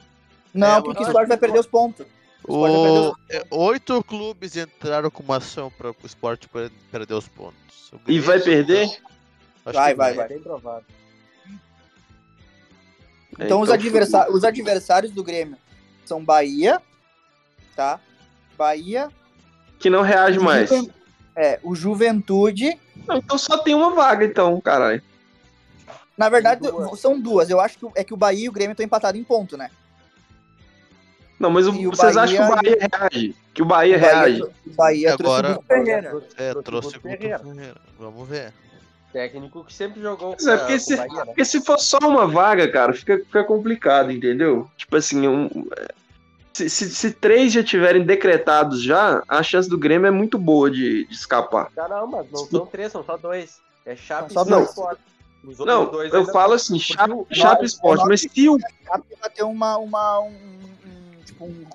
Não, É, porque o Sport vai perder os pontos. O vai O... os é, Oito clubes entraram com uma ação para o esporte per- perder os pontos. O E vai perder? Acho Vai, que vai, É vai. bem provável. Então, os, adversa- os adversários do Grêmio são Bahia, tá? Bahia. Que não reage mais. Juven- É, o Juventude. Não, então só tem uma vaga, então, caralho. Na verdade, Duas. são duas. Eu acho que é que o Bahia e o Grêmio estão empatados em ponto, né? Não, mas o- o vocês acham que o Bahia- Bahia reage? Que o Bahia O Bahia, reage? o Bahia trouxe Agora- o Guto Ferreira. É, Trouxe trouxe o o Ferreira. Ferreira. Vamos ver. Técnico que sempre jogou Mas é porque se, o Bahia, né? porque se for só uma vaga, cara, fica, fica complicado, entendeu? Tipo assim, um- se, se- se três já tiverem decretados já, a chance do Grêmio é muito boa de, de escapar. Não, não, mas não são três, são só dois. É Chape e só dois. Sport. Não, dois eu falo assim, Chape, o- Chape Esporte, nós- mas se o Chape vai ter uma, uma, um, um- tipo, um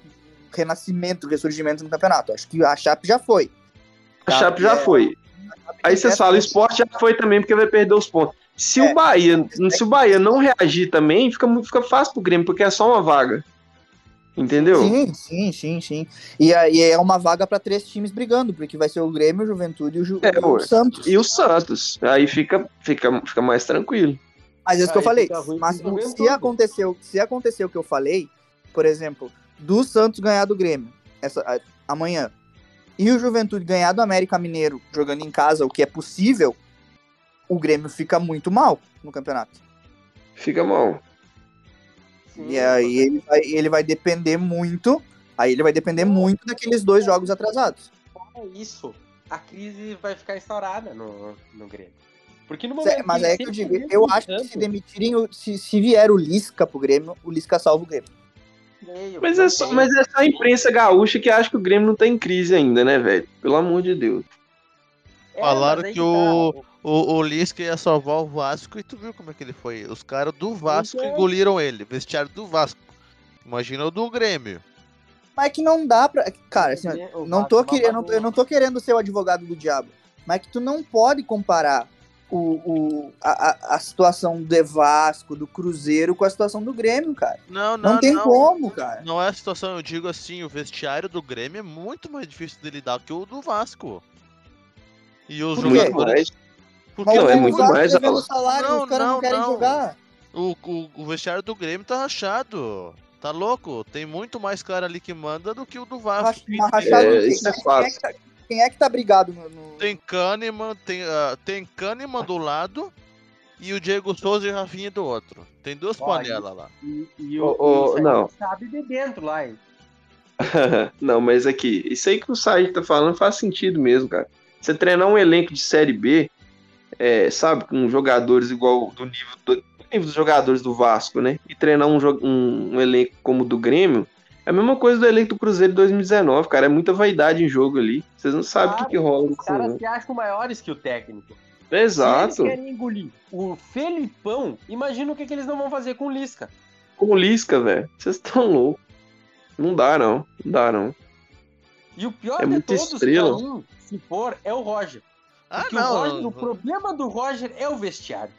renascimento, ressurgimento no campeonato. Acho que a Chape já foi. a Chape já é- foi. Aí vocês falam, o esporte já foi também, porque vai perder os pontos. Se É. o Bahia, se o Bahia não reagir também, fica, fica fácil pro Grêmio, porque é só uma vaga. Entendeu? Sim, sim, sim, sim. E aí é uma vaga para três times brigando, porque vai ser o Grêmio, o Juventude e o, Ju- É, e o. Santos. E o Santos. Aí fica, fica, fica mais tranquilo. Mas é isso que eu falei. Mas se aconteceu, se aconteceu o que eu falei, por exemplo, do Santos ganhar do Grêmio essa, a- amanhã e o Juventude ganhar do América Mineiro jogando em casa, o que é possível, o Grêmio fica muito mal no campeonato. Fica mal. Sim, E aí ele vai, ele vai depender muito. Aí ele vai depender muito daqueles dois jogos atrasados. fora isso, a crise vai ficar instaurada no, no Grêmio. Porque no momento Mas que é que eu digo, eu acho que se demitirem, se, se vier o Lisca pro Grêmio, o Lisca salva o Grêmio. Mas é, só, mas é só a imprensa gaúcha que acha que o Grêmio não tá em crise ainda, né, velho? Pelo amor de Deus. É, Falaram mas que tá, o- O, o Lisca ia salvar o Vasco e tu viu como é que ele foi. Os caras do Vasco é. engoliram ele, vestiário do Vasco. Imagina o do Grêmio. Mas é que não dá pra. Cara, assim, O não tô é querendo, babadeiro. eu não tô querendo ser o advogado do diabo. Mas é que tu não pode comparar o, o, a, a- situação do Vasco, do Cruzeiro, com a situação do Grêmio, cara. Não, não, Não, tem não. como, cara. Não é a situação, eu digo assim, o vestiário do Grêmio é muito mais difícil de lidar que o do Vasco. E os Por quê? Porque Não, Mas é o muito mais, Alan. salário, Não, os caras não, não, querem não. jogar. o, o, o vestiário do Grêmio tá rachado. Tá louco? Tem muito mais cara ali que manda do que o do Vasco. Rachado É, isso é Quem fato. que tá, quem é que tá brigado no. no- Tem Kahneman, tem, ah, tem Kahneman do lado e o Diego Souza e o Rafinha do outro. Tem duas panelas lá. E, e o, isso aí não. sabe de dentro lá, hein? [laughs] não, mas aqui, isso aí que o Said tá falando faz sentido mesmo, cara. Você treinar um elenco de Série B, é, sabe, com jogadores igual do nível, do, do nível dos jogadores do Vasco, né? E treinar um, um, um elenco como o do Grêmio, é a mesma coisa do elenco do Cruzeiro de 2019, cara. É muita vaidade em jogo ali. Vocês não sabem o que, que rola Os caras fundo. se acham maiores que o técnico. Exato. Se eles querem engolir o Felipão, imagina o que, que eles não vão fazer com o Lisca. Com o Lisca, velho. Vocês estão loucos. Não dá, não. Não dá, não. E o pior É de todos, estrela. mim, se for, é o Roger. Ah, Porque o, não. Roger, o problema do Roger é o vestiário.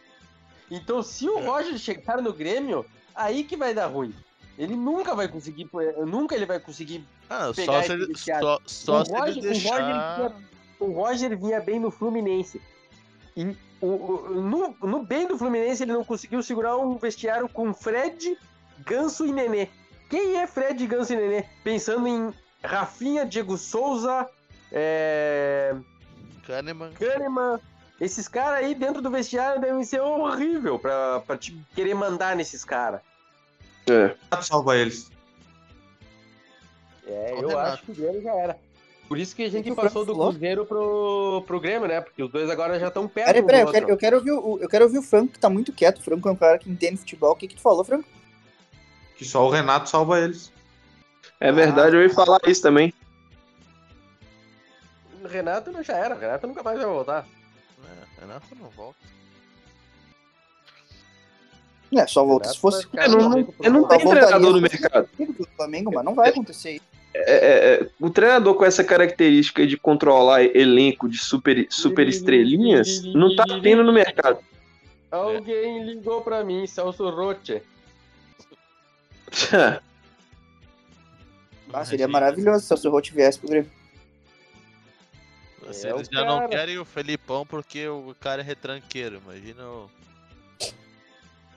Então, se o É. Roger chegar no Grêmio, aí que vai dar ruim. Ele nunca vai conseguir, nunca ele vai conseguir. Ah, pegar só se ele, vestiário. só, só O se Roger- ele o Roger, deixar. ele O Roger vinha bem no Fluminense. E o, o- no, no bem do Fluminense ele não conseguiu segurar um vestiário com Fred, Ganso e Nenê. Quem é Fred, Ganso e Nenê? Pensando em Rafinha, Diego Souza, é... Kahneman. Kahneman. Esses caras aí dentro do vestiário devem ser horrível pra, pra te querer mandar nesses caras. É. Salva eles. É, Só eu Renato. acho que o Grêmio já era. Por isso que a gente que passou do falou? Cruzeiro pro, pro Grêmio, né? Porque os dois agora já estão perto Peraí, peraí, eu quero, eu, quero ouvir o, eu quero ouvir o Franco, que tá muito quieto. O Franco é um cara que entende futebol. O que, que tu falou, Franco? Que só o Renato salva eles. É verdade, eu ia falar isso também. Renato não já era, Renato nunca mais vai voltar. É, Renato não volta. É, só volta se fosse. Não, eu não voltaria treinador no mercado. do Flamengo, mas não vai acontecer isso. É, é, é, o treinador com essa característica de controlar elenco de super, super estrelinhas não tá tendo no mercado. Alguém ligou pra mim, Celso Roche. [laughs] Ah, seria maravilhoso se o Celso Roth viesse pro Grêmio. Se É eles já não cara. querem o Felipão porque o cara é retranqueiro. Imagina o.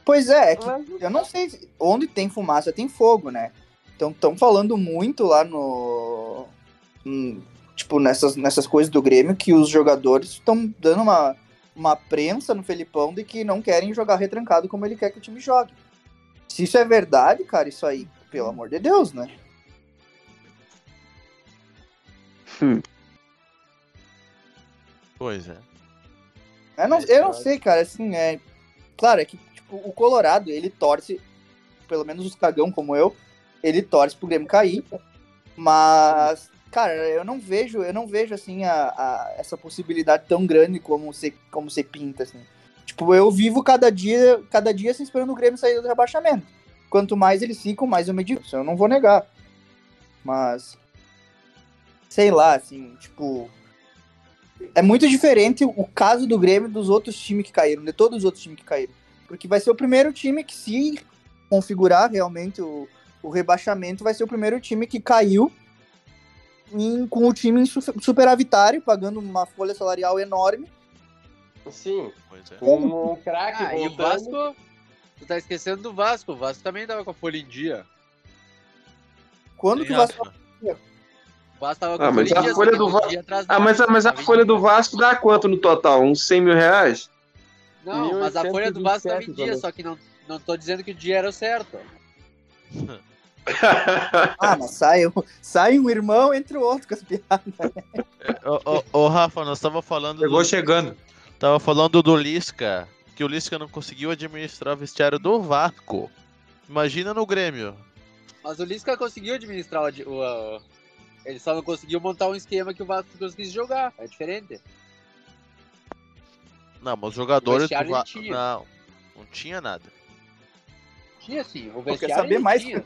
Pois é, é eu não sei se- onde tem fumaça tem fogo, né? Então estão falando muito lá no. hum, tipo, nessas, nessas coisas do Grêmio que os jogadores estão dando uma, uma prensa no Felipão de que não querem jogar retrancado como ele quer que o time jogue. Se isso é verdade, cara, isso aí, pelo amor de Deus, né? Pois é. Eu não, eu não sei, cara, assim, é. Claro, é que tipo, o Colorado, ele torce, pelo menos os cagão como eu, ele torce pro Grêmio cair. Mas, cara, eu não vejo, eu não vejo assim a, a- essa possibilidade tão grande como você, como você pinta, assim. Tipo, eu vivo cada dia, cada dia assim, esperando o Grêmio sair do rebaixamento. Quanto mais eles ficam, mais eu medito. Isso eu não vou negar. Mas. Sei lá, assim, tipo. É muito diferente o caso do Grêmio dos outros times que caíram, de todos os outros times que caíram. Porque vai ser o primeiro time que, se configurar realmente o, o rebaixamento, vai ser o primeiro time que caiu em- com o time superavitário, pagando uma folha salarial enorme. Sim, é. com o craque Ah, e o voltando. Vasco. Tu tá esquecendo do Vasco. O Vasco também tava com a folha em dia. Quando Tem que. O Vasco tava com Ah, mas a folha do não Va- podia atrasar. Ah, mas, a- mas a folha do Vasco dá quanto no total? Uns 100 mil reais? Não, mas a folha do Vasco tava em 1827, dia, só que não, não tô dizendo que o dia era o certo. [laughs] Ah, mas sai, um- sai um irmão entre o outro com as piadas. Ô, ô, ô, Rafa, nós tava falando Chegou do, chegando. tava falando do Lisca, que o Lisca não conseguiu administrar o vestiário do Vasco. Imagina no Grêmio. Mas o Lisca conseguiu administrar o- o- Ele só não conseguiu montar um esquema que o Vasco conseguisse jogar. É diferente. Não, mas os jogadores do Vasco. tinha. Não, não tinha nada. Tinha sim. O quer vestiário saber mais? tinha.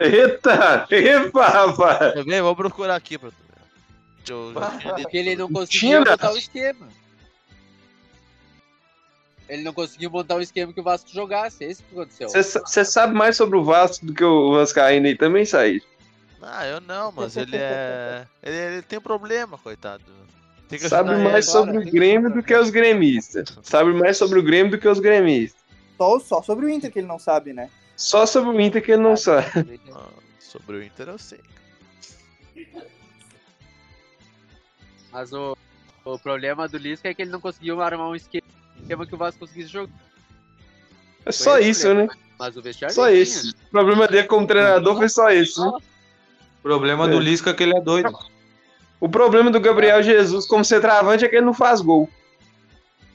Eita! [laughs] Epa, rapaz! Ver? Vou procurar aqui pra tu ver. Porque ele não conseguiu montar o esquema. Ele não conseguiu montar o esquema que o Vasco jogasse. É isso que aconteceu. Você sabe mais sobre o Vasco do que o Vascaíno aí também, Said? Ah, eu não, mas ele é. [laughs] Ele, ele tem problema, coitado. Tem que Sabe mais ele. sobre o Grêmio do que os gremistas. Sabe mais sobre o Grêmio do que os gremistas. Só, só sobre o Inter que ele não sabe, né? Só sobre o Inter que ele não sabe. Ah, sobre [laughs] o Inter eu sei. Mas o, o problema do Lisca é que ele não conseguiu armar um esquema que o Vasco conseguisse jogar. É só isso, problema. né? Mas o vestiário Só ele isso. O problema dele como treinador foi só isso. O problema É. do Lisca é que ele é doido. O problema do Gabriel Jesus como centroavante é que ele não faz gol.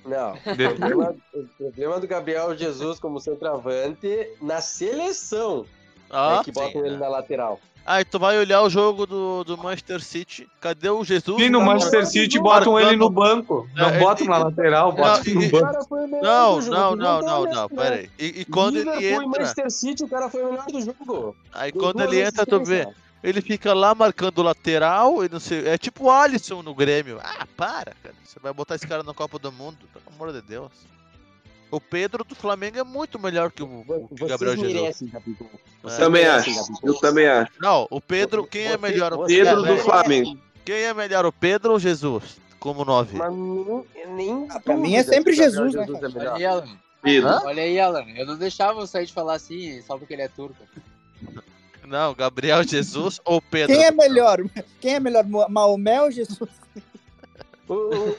Não. [laughs] O problema, o problema do Gabriel Jesus como centroavante na seleção Ah, é que botam sim, ele né? na lateral. Ah, e tu vai olhar o jogo do, do Manchester City. Cadê o Jesus? E no Tá Manchester City botam ele no banco. Não É, botam na lateral, botam no banco. Não, não, não, tá não, não, né? pera aí. E, e quando ele Liverpool entra, Manchester City, o cara foi o melhor do jogo. aí quando ele entra, tu vê. Ele fica lá marcando o lateral e não sei, é tipo o Alisson no Grêmio. Ah, para, cara, você vai botar esse cara na Copa do Mundo, pelo amor de Deus. O Pedro do Flamengo é muito melhor que o, o que Vocês Gabriel Jesus. merecem. Vocês Também merecem, acho. Eu também acho. Não, o Pedro, quem é Você- melhor? O você- Pedro do Flamengo. Quem é melhor, o Pedro ou Jesus? Como nove? Mas nem, nem Ah, pra mim é sempre Gabriel Jesus, né, é Olha melhor. aí, Alan. Pedro. Olha aí, Alan. Eu não deixava o Said falar assim, só porque ele é turco. Não, Gabriel [laughs] Jesus ou Pedro? Quem é melhor? Quem é melhor, Maomé ou Jesus? O, o,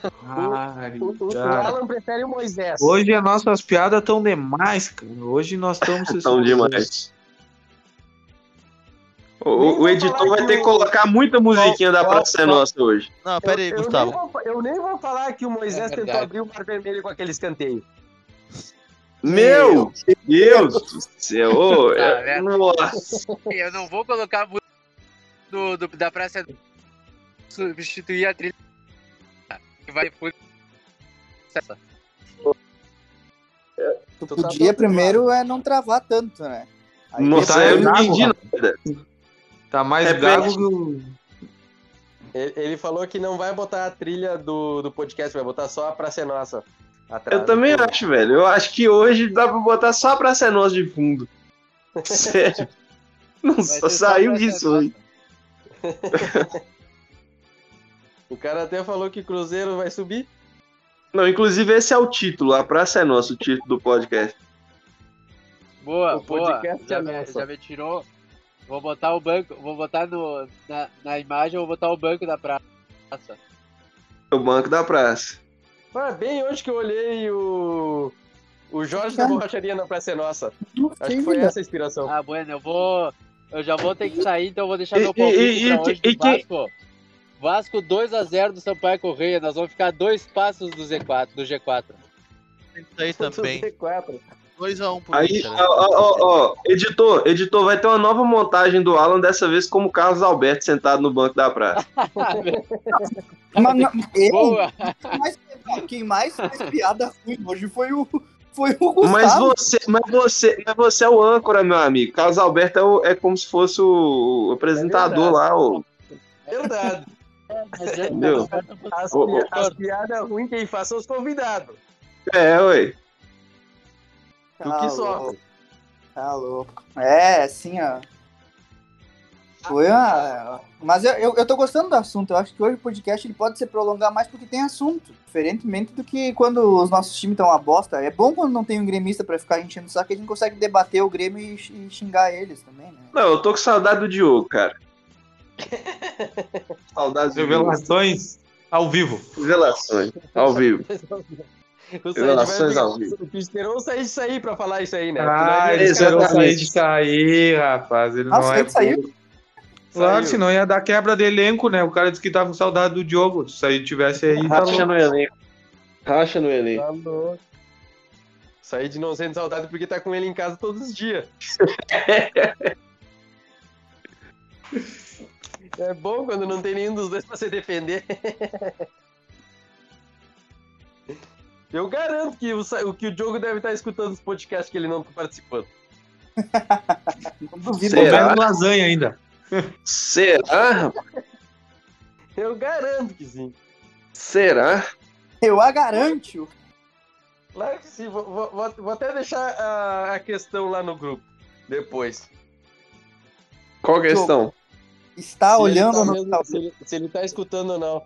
o, o Alan prefere o Moisés. Hoje as nossas piadas estão demais, cara. Hoje nós estamos São demais. O, o- o editor vai ter que colocar muita musiquinha da Praça é Nossa hoje. Não, pera aí, eu, eu Gustavo. Nem vou, eu nem vou falar que o Moisés É tentou abrir o mar vermelho com aquele escanteio. Meu Deus do céu. ô, [laughs] é- Tá nossa. Eu não vou colocar a música do, do- da praça substituir a trilha. Que vai por. Tu tá podia do primeiro é não travar tanto, né? Aí Nossa, tá eu não entendi nada. Tá mais É gago peixe. que o. Ele, ele falou que não vai botar a trilha do, do podcast, vai botar só a Praça é Nossa. Atrás. Eu também acho, velho. Eu acho que hoje dá pra botar só a Praça é Nossa de fundo. [laughs] Sério. Não só ser saiu praça isso nossa. hoje. [laughs] O cara até falou que Cruzeiro vai subir. Não, inclusive esse é o título. A Praça é Nossa, o título do podcast. Boa, O boa. podcast Já é me, nosso. já me tirou. Vou botar o banco, vou botar no, na, na imagem, vou botar o banco da praça. O Banco da Praça. Ah, bem hoje que eu olhei o. O Jorge da Borracharia na Praça é Nossa. Acho que foi essa a inspiração. Ah, bueno, eu vou. Eu já vou ter que sair, então eu vou deixar meu palpite e- pra e- hoje e Vasco. Vasco 2x0 do Sampaio Correia. Nós vamos ficar dois passos do Z4, do G4. Isso aí também. Quatro. 2x1 pro Aí, Inter. né? ó, ó, ó, editor, editor, vai ter uma nova montagem do Alan, dessa vez como Carlos Alberto sentado no banco da praça. [laughs] Mas, não, eu, Boa! mais, quem mais fez piada ruim hoje foi o, foi o Gustavo. Mas você, mas você, mas você é o âncora, meu amigo. Carlos Alberto é, o- é como se fosse o apresentador verdade. lá, o. Verdade. Mas é- Entendeu? As, Ô, as piadas ruins quem faz são os convidados. É, ué. Tu Tá que louco, sofre. Tá louco. É, assim, ó. Foi uma... Mas eu, eu, eu tô gostando do assunto. Eu acho que hoje o podcast ele pode se prolongar mais porque tem assunto. Diferentemente do que quando os nossos times estão uma bosta. É bom quando não tem um gremista pra ficar enchendo o saco que a gente consegue debater o Grêmio e, e xingar eles também, né? Não, eu tô com saudade do Diogo, cara. [laughs] Saudade do Diogo. Revelações ao vivo. Revelações, ao vivo. O [laughs] Said Revelações vai ao vivo. Tu esperou o Said sair pra falar isso aí, né? Ah, ele esperou sair de sair, rapaz. Ele Ah, não o é. Said saiu? Claro, Saiu. senão ia dar quebra de elenco, né? O cara disse que tava com saudade do Diogo. Se Said tivesse aí, tá Racha louco. no elenco. Racha no elenco. Tá louco. Said não sente saudade porque tá com ele em casa todos os dias. [laughs] É bom quando não tem nenhum dos dois pra se defender. Eu garanto que o, que o Diogo deve estar escutando os podcasts que ele não tá participando. [laughs] Não duvido. Será? Comendo lasanha ainda. Será? Eu garanto que sim. Será? Eu a garanto. Claro que sim. Vou, vou- vou- até deixar a, a questão lá no grupo depois. Qual a questão? Está Se ele olhando tá no mesmo- se, ele, se ele tá escutando ou não.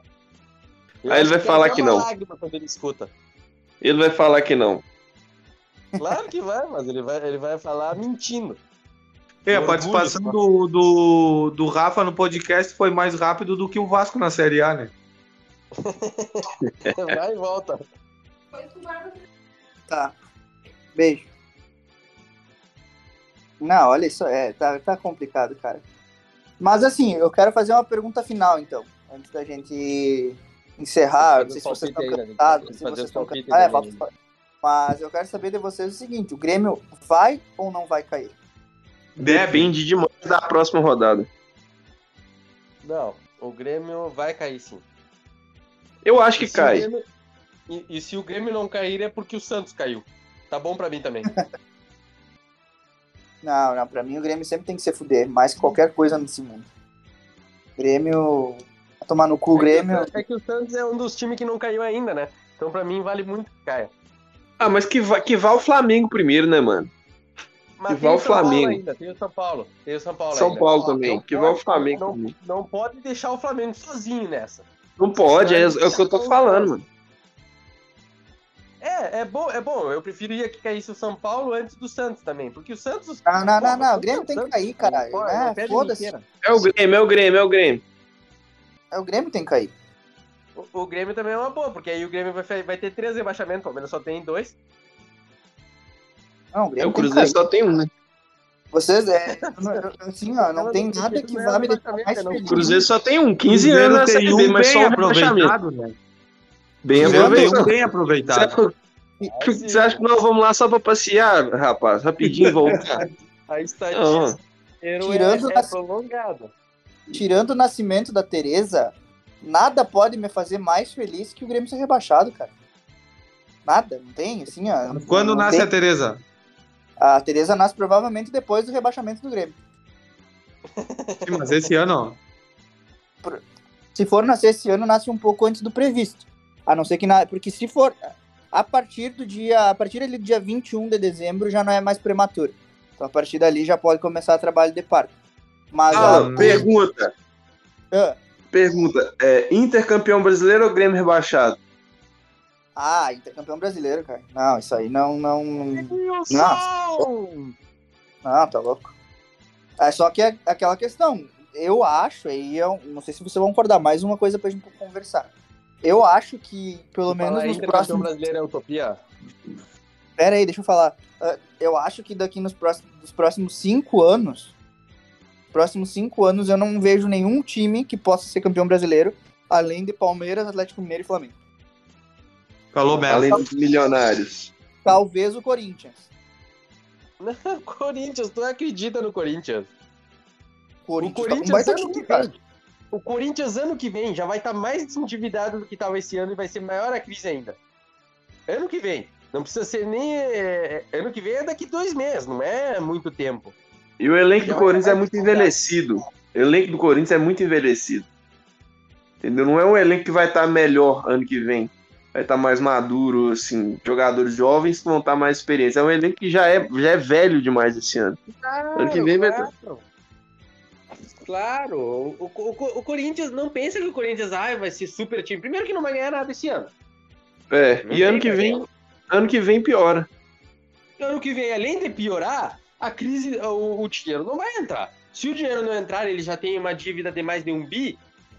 Eu Aí ele vai tem falar até que não. ele escuta. Ele vai falar que não. Claro que vai, mas ele vai, ele vai falar mentindo. É, a participação do, do, do Rafa no podcast foi mais rápido do que o Vasco na Série A, né? [laughs] Vai e volta. Tá. Beijo. Não, olha isso, é, tá, tá complicado, cara. Mas assim, eu quero fazer uma pergunta final, então, antes da gente encerrar. Não sei se vocês estão né? cansados, se vocês estão cansados. É, também. falta- Mas eu quero saber de vocês o seguinte: o Grêmio vai ou não vai cair? Deve. Depende demais da próxima rodada. Não, o Grêmio vai cair sim. Eu acho que E cai. Grêmio- E, e se o Grêmio não cair é porque o Santos caiu. Tá bom pra mim também. [laughs] Não, não, pra mim o Grêmio sempre tem que se fuder, mais que qualquer coisa nesse mundo. Grêmio. vai Tomar no cu o Grêmio. É que o Santos é um dos times que não caiu ainda, né? Então pra mim vale muito que caia. Ah, mas que, va- que vá o Flamengo primeiro, né, mano? Mas Que o São Paulo Flamengo. ainda, tem o São Paulo. Tem o São Paulo São ainda. Paulo também. Não Que vá o Flamengo Não, não pode deixar o Flamengo sozinho nessa. Não pode, é, é o que eu tô falando, mano. É, é bom, é bom. Eu preferia que caísse o São Paulo antes do Santos também. Porque o Santos. Não, não, não, Pô, não. O Grêmio tem que Santos, cair, caralho. pô, É, não foda-se. É o Grêmio, é o Grêmio, é o Grêmio. É o Grêmio que tem que cair. O, o Grêmio também é uma boa, porque aí o Grêmio vai, vai ter três rebaixamentos, pelo menos só tem dois. Não, o É Grêmio o Cruzeiro só tem um, né? Vocês, é, [laughs] assim, ó, não tem nada que vá me deixar mais O feliz. Cruzeiro só tem um, 15 Cruzeiro anos na tem Série um B, mas só um aproveitado, né? Bem aproveitado. bem Você aproveitado. acha, que- você acha que nós vamos lá só pra passear, rapaz? Rapidinho voltar. [laughs] A estatística Tirando é, é prolongada. Tirando o nascimento da Tereza, nada pode me fazer mais feliz que o Grêmio ser rebaixado, cara. Nada, não tem, assim, ó. Quando nasce a Tereza? A Tereza nasce provavelmente depois do rebaixamento do Grêmio. Sim, mas esse ano, ó. Se for nascer esse ano, nasce um pouco antes do previsto. A não ser que na... porque se for a partir do dia, a partir ali do dia 21 de dezembro já não é mais prematuro. Então a partir dali já pode começar o trabalho de parto. Mas Alan, a... pergunta. Ah, Pergunta. É, Intercampeão brasileiro ou Grêmio rebaixado? Ah, intercampeão brasileiro, cara. Não, isso aí não não. Não! Não, tá louco. É só que é aquela questão. Eu acho, aí eu não sei se vocês vão concordar, mais uma coisa pra gente conversar. Eu acho que, pelo menos nos próximos. campeão brasileiro é utopia. Pera aí, deixa eu falar. Ah, eu acho que daqui nos próximos, nos próximos cinco anos, próximos cinco anos, eu não vejo nenhum time que possa ser campeão brasileiro, além de Palmeiras, Atlético Mineiro e Flamengo. Falou merda. Além dos milionários. Talvez o Corinthians. Não, [laughs] Corinthians, tu acredita no Corinthians? O O Corinthians, Corinthians tá ano que vem. O Corinthians ano que vem já vai estar mais endividado do que estava esse ano e vai ser maior a crise ainda. Ano que vem. Não precisa ser nem. é, é, Ano que vem é daqui dois meses, não é muito tempo. E o elenco do Corinthians é muito envelhecido. O elenco do Corinthians é muito envelhecido. Entendeu? Não é um elenco que vai estar melhor ano que vem. Vai estar mais maduro, assim. Jogadores jovens que vão estar mais experientes. É um elenco que já é, já é velho demais esse ano. Ano que vem vai ter- claro. Claro, o, o, o- o Corinthians não pensa que o Corinthians ah, vai ser super time. Primeiro que não vai ganhar nada esse ano. É, Não e ano que vem. Ano que vem piora. Ano que vem, além de piorar, a crise, o, o dinheiro não vai entrar. Se o dinheiro não entrar, ele já tem uma dívida de mais de um bi.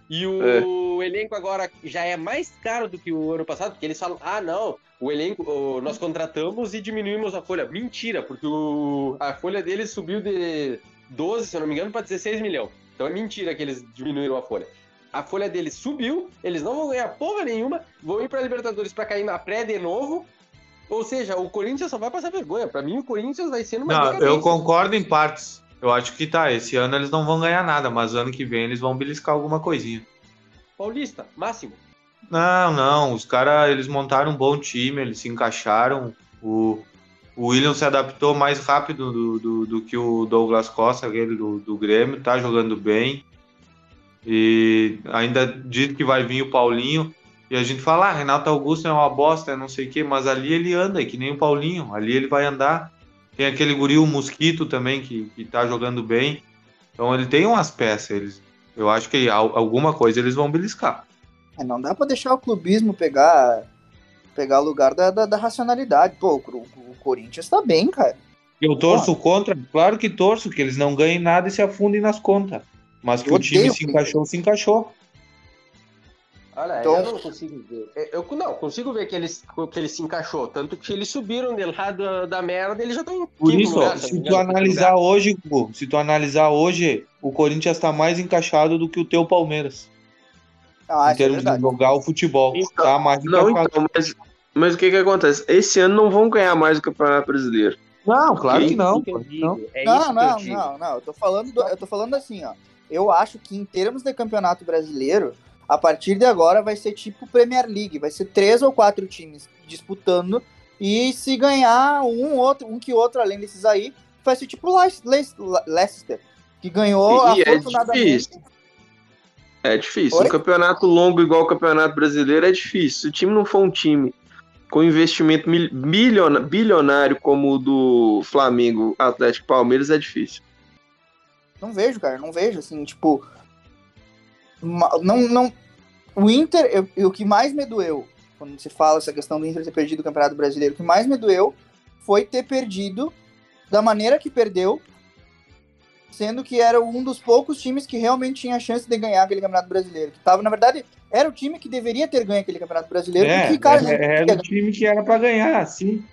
E o elenco agora já é mais caro do que o ano passado, porque eles falam, ah, não, o elenco, nós contratamos e diminuímos a folha. Mentira, porque o- a folha deles subiu de 12, se eu não me engano, para 16 milhões. Então é mentira que eles diminuíram a folha. A folha deles subiu, eles não vão ganhar porra nenhuma, vão ir pra Libertadores pra cair na pré de novo. Ou seja, o Corinthians só vai passar vergonha. Pra mim, o Corinthians vai ser numa Não, eu concordo em partes. Eu acho que tá, esse ano eles não vão ganhar nada, mas ano que vem eles vão beliscar alguma coisinha. Paulista, máximo. Não, não, os caras, eles montaram um bom time, eles se encaixaram. O, o William se adaptou mais rápido do, do, do que o Douglas Costa, aquele do, do Grêmio, tá jogando bem. E ainda diz que vai vir o Paulinho. E a gente fala, ah, Renato Augusto é uma bosta, não sei o quê, mas ali ele anda, é que nem o Paulinho, ali ele vai andar. Tem aquele guri, o Mosquito também, que, que tá jogando bem. Então ele tem umas peças, eles, eu acho que al- alguma coisa eles vão beliscar. É, não dá pra deixar o clubismo pegar pegar o lugar da, da, da racionalidade. Pô, o, o Corinthians tá bem, cara. Eu torço contra, claro que torço, que eles não ganhem nada e se afundem nas contas. Mas que Eu o time odeio se encaixou, se encaixou. Olha, Então- eu não consigo ver. Eu eu não consigo ver que eles, que ele se encaixou. Tanto que eles subiram de lá da, da merda, eles já estão em Por quinto isso, lugar, se não tu analisar lugar. hoje, se tu analisar hoje, o Corinthians tá mais encaixado do que o teu Palmeiras. Ah, em isso é termos de jogar o futebol. Então, tá mais Não, encaixado. então, mas, mas o que que acontece? Esse ano não vão ganhar mais o Campeonato Brasileiro. Não, claro que não. Que digo, não. É Não, isso que eu não, não, não. Eu tô falando, do- eu tô falando assim, ó. Eu acho que em termos de campeonato brasileiro, a partir de agora vai ser tipo Premier League, vai ser três ou quatro times disputando e se ganhar um outro, um que outro além desses aí, vai ser tipo Leic- Leic- Leicester, que ganhou E é afortunadamente. difícil. É difícil. Oi? Um campeonato longo igual o Campeonato Brasileiro é difícil. Se o time não for um time com investimento mil- milhona- bilionário como o do Flamengo, Atlético Palmeiras, é difícil. Não vejo, cara, não vejo, assim, tipo. Não, não. O Inter, eu- eu- o que mais me doeu, quando se fala essa questão do Inter ter perdido o Campeonato Brasileiro, o que mais me doeu foi ter perdido da maneira que perdeu, sendo que era um dos poucos times que realmente tinha a chance de ganhar aquele Campeonato Brasileiro. Que tava, na verdade, era o time que deveria ter ganho aquele Campeonato Brasileiro, É, porque, cara, é, é tinha do time que era pra ganhar, sim.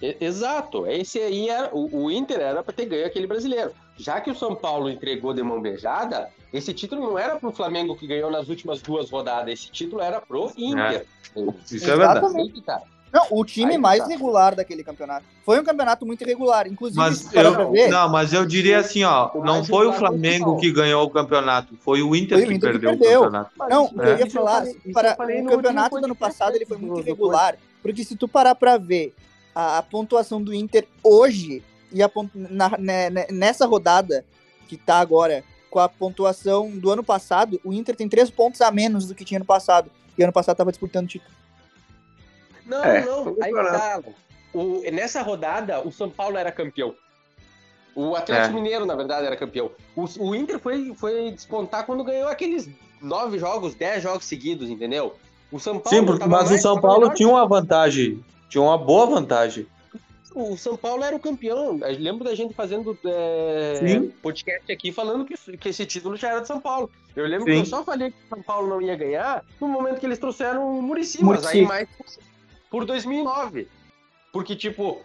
Exato, esse aí era o, o Inter era para ter ganho aquele brasileiro. Já que o São Paulo entregou de mão beijada, esse título não era pro Flamengo que ganhou nas últimas duas rodadas, esse título era pro Inter. Isso é verdade. Exatamente. Aí que tá. Não, o time Aí que mais tá. regular daquele campeonato. Foi um campeonato muito irregular, inclusive, Mas eu, ver, não, mas eu diria assim, ó, O não foi o o Flamengo que ganhou o campeonato, foi o Inter Foi o que Inter que perdeu o perdeu. campeonato. Não, o que eu É. ia Isso falar, isso para, o campeonato do ano passado ele foi muito irregular, porque se tu parar pra ver a, a pontuação do Inter hoje e a pon- na- né- né- nessa rodada que tá agora com a pontuação do ano passado, o Inter tem três pontos a menos do que tinha no passado. E ano passado tava disputando o título. Não, É, não, foi aí tá. O, nessa rodada, o São Paulo era campeão. O Atlético É. Mineiro, na verdade, era campeão. O, o Inter foi, foi despontar quando ganhou aqueles nove jogos, dez jogos seguidos, entendeu? O São Paulo. Sim, mas o São Paulo melhor tinha uma vantagem, tinha uma boa vantagem. O São Paulo era o campeão. Eu lembro da gente fazendo é, podcast aqui falando que, que esse título já era de São Paulo. Eu lembro Sim. que eu só falei que o São Paulo não ia ganhar no momento que eles trouxeram o Muricy, mas aí mais por 2009. Porque, tipo,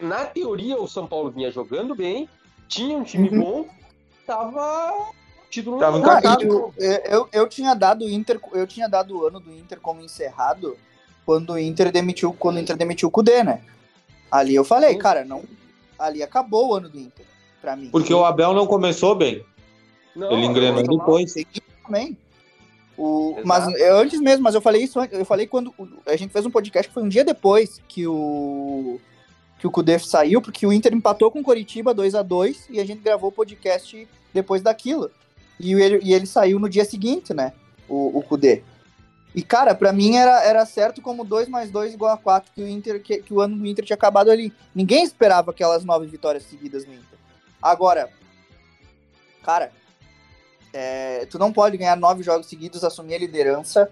na teoria o São Paulo vinha jogando bem, tinha um time Uhum. bom, tava. o Título Tava não- encaixado. Ah, e o- eu, eu, eu tinha dado o Inter, eu tinha dado o ano do Inter como encerrado quando o Inter demitiu, quando o Inter demitiu o Cudê, né? Ali eu falei, Sim. cara, não, ali acabou o ano do Inter pra mim. Porque o Abel não começou bem. Não, Ele engrenou depois. Também. O, Exato. mas eu, antes mesmo, mas eu falei isso, eu falei quando a gente fez um podcast que foi um dia depois que o que o Cudê saiu, porque o Inter empatou com o Coritiba 2 a 2 e a gente gravou o podcast depois daquilo. E ele, e ele saiu no dia seguinte, né? O, o Cudê. E, cara, pra mim era, era certo como 2 mais 2 igual a 4, que o, Inter, que, que o ano do Inter tinha acabado ali. Ninguém esperava aquelas nove vitórias seguidas no Inter. Agora, cara, é, tu não pode ganhar nove jogos seguidos, assumir a liderança